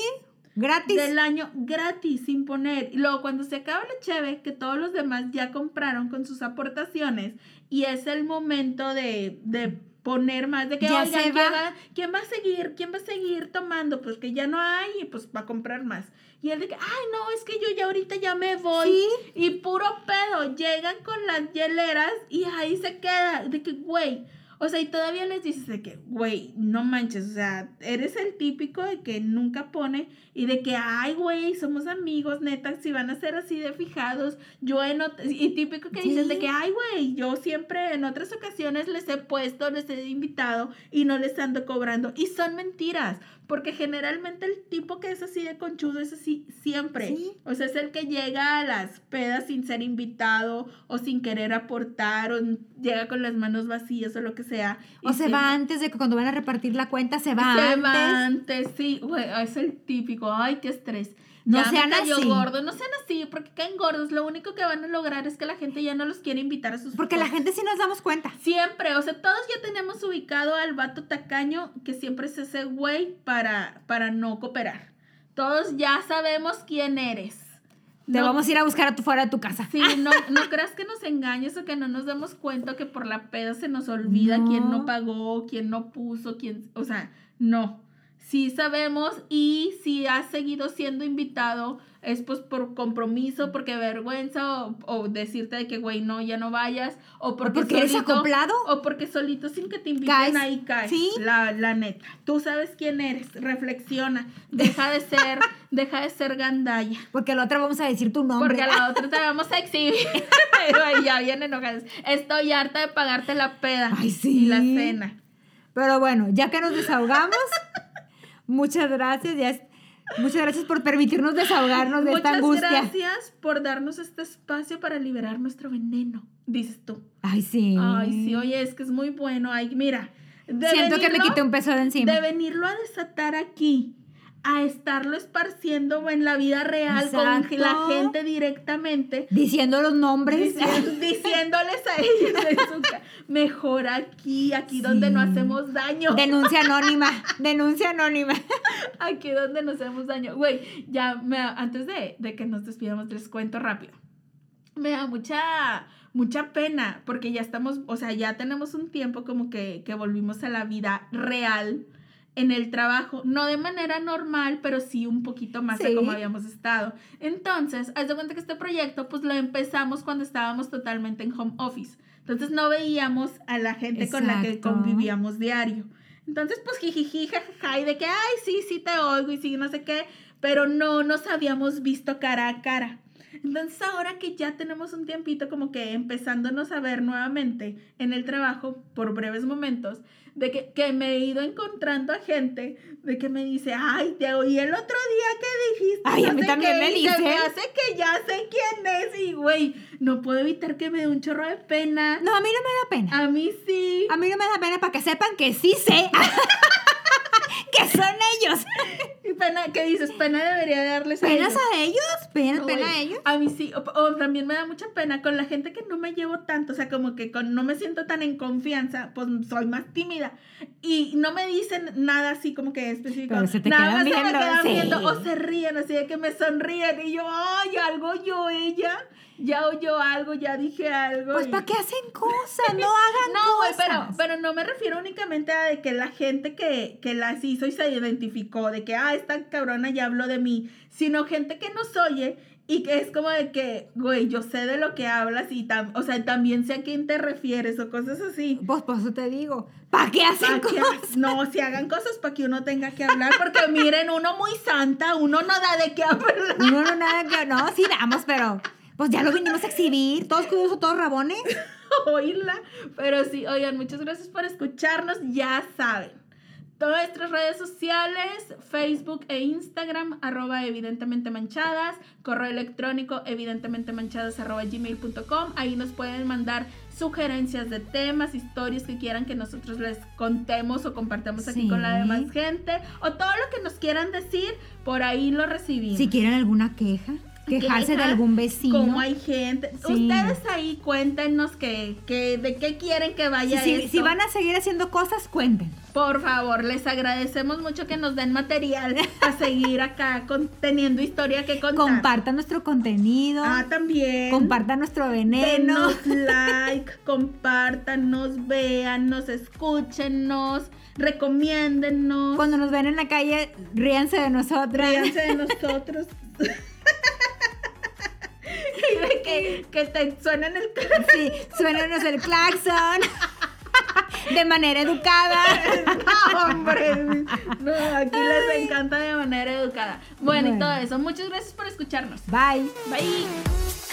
gratis. del año gratis, sin poner. Y luego cuando se acaba la cheve, que todos los demás ya compraron con sus aportaciones, y es el momento de, de poner más, de que, Ya oigan, se ¿quién va. va, ¿quién va a seguir? ¿Quién va a seguir tomando? Pues que ya no hay, y pues va a comprar más. Y él de que, ay, no, es que yo ya ahorita ya me voy. Sí. Y puro pedo, llegan con las hieleras y ahí se queda. De que, güey, o sea, y todavía les dices de que, güey, no manches, o sea, eres el típico de que nunca pone y de que, ay, güey, somos amigos, neta, si van a ser así de fijados, yo en y típico que dices de que, ay, güey, yo siempre en otras ocasiones les he puesto, les he invitado y no les ando cobrando. Y son mentiras, porque generalmente el tipo que es así de conchudo es así siempre. Sí. O sea, es el que llega a las pedas sin ser invitado o sin querer aportar o llega con las manos vacías o lo que sea. O Y se siempre- va antes de que cuando van a repartir la cuenta, se va se antes. va antes, sí, es el típico, ay, qué estrés. No ya sean me cayó así. gordo, no sean así, porque caen gordos, lo único que van a lograr es que la gente ya no los quiere invitar a sus Porque la gente sí nos damos cuenta. Siempre, o sea, todos ya tenemos ubicado al vato tacaño que siempre es ese güey para, para no cooperar. Todos ya sabemos quién eres. Te No- vamos a ir a buscar a tu, fuera de tu casa. Sí, no, no *laughs* creas que nos engañes o que no nos demos cuenta que por la peda se nos olvida No. quién no pagó, quién no puso, quién, o sea, no. Sí sabemos y si has seguido siendo invitado es pues por compromiso, porque vergüenza o, o decirte de que güey no, ya no vayas o porque, porque eres solito- acoplado. o porque solito sin que te inviten Caes. ahí caes. Sí. La, la neta. Tú sabes quién eres, reflexiona, deja de ser, *laughs* deja de ser gandalla. Porque a la otra vamos a decir tu nombre. Porque a la otra te *laughs* vamos a exhibir. *laughs* Ya vienen enojadas. Estoy harta de pagarte la peda Ay, sí. y la cena. Pero bueno, ya que nos desahogamos, muchas gracias. Ya es- muchas gracias por permitirnos desahogarnos de esta Muchas angustia. gracias por darnos este espacio para liberar nuestro veneno, dices tú. Ay, sí. Ay, sí, oye, es que es muy bueno. Ay, mira. de Siento que me quité un peso de encima. De venirlo a desatar aquí, a estarlo esparciendo en la vida real con la gente directamente. Diciendo los nombres. *laughs* Diciéndoles a ellos mejor aquí, aquí donde no hacemos daño. Denuncia *laughs* anónima. Denuncia anónima. Aquí donde nos hacemos daño. Güey, ya me, antes de, de que nos despidamos, les cuento rápido. Me da mucha, mucha pena porque ya estamos, o sea, ya tenemos un tiempo como que, que volvimos a la vida real en el trabajo, no de manera normal, pero sí un poquito más de Sí. como habíamos estado. Entonces, haz de cuenta que este proyecto, pues lo empezamos cuando estábamos totalmente en home office. Entonces no veíamos a la gente con la que Exacto. convivíamos diario. Entonces, pues jijiji, jajaja, y de que, ay, sí, sí te oigo y sí, no sé qué, pero no nos habíamos visto cara a cara. Entonces, ahora que ya tenemos un tiempito como que empezándonos a ver nuevamente en el trabajo por breves momentos, de que, que me he ido encontrando a gente de que me dice, ay, te oí el otro día que dijiste. Ay, a no mí sé también qué", me se Me hace que ya sé quién es y, güey, no puedo evitar que me dé un chorro de pena. No, a mí no me da pena. A mí sí. A mí no me da pena para que sepan que sí sé. *laughs* que son ellos. Pena, ¿qué dices? Pena debería darles a ¿Penas ellos. a ellos? ¿Penas, No, pena a ellos? A mí sí, o, o también me da mucha pena con la gente que no me llevo tanto, o sea, como que con, no me siento tan en confianza, pues soy más tímida y no me dicen nada así como que específico. Pero se te nada más se viendo, me quedan sí. viendo o se ríen así de que me sonríen y yo, ay, algo yo ella, ya oyó algo, ya dije algo. Pues y- para qué hacen cosas, *laughs* no hagan no, cosas. pero, pero no me refiero únicamente a de que la gente que, que las hizo y se identificó, de que, ah, es esta cabrona ya habló de mí, sino gente que nos oye y que es como de que, güey, yo sé de lo que hablas y tam o sea, también sé a quién te refieres o cosas así. Pues por eso te digo, ¿para qué hacen Pa' que ha- cosas? no, si hagan cosas para que uno tenga que hablar, porque miren, uno muy santa, uno no da de qué hablar. Uno no nada que, no, sí damos, pero pues ya lo vinimos a exhibir, todos curiosos, todos rabones. *laughs* oírla. Pero sí, oigan, muchas gracias por escucharnos. Ya saben. Todas nuestras redes sociales, Facebook e Instagram, arroba evidentemente manchadas, correo electrónico evidentemente manchadas arroba gmail.com. Ahí nos pueden mandar sugerencias de temas, historias que quieran que nosotros les contemos o compartamos aquí Sí. con la demás gente. O todo lo que nos quieran decir, por ahí lo recibimos. Si quieren alguna queja, quejarse de algún vecino. Cómo hay gente. Sí. Ustedes ahí cuéntenos que, que, de qué quieren que vaya si- esto. si van a seguir haciendo cosas, cuenten. Por favor, les agradecemos mucho que nos den material para *laughs* seguir acá con, teniendo historia que contar. Compartan nuestro contenido. Ah, también. compartan nuestro veneno. Denos *laughs* like, compártanos, véannos, escúchenos, recomiéndennos. Cuando nos ven en la calle, ríanse de nosotras. Ríanse de *laughs* nosotros. Y *laughs* de que, que te suenen el Sí, suénanos el claxon. De manera educada. *laughs* No, hombre. No, aquí les encanta de manera educada. Bueno, y Bueno. todo eso. Muchas gracias por escucharnos. Bye. Bye.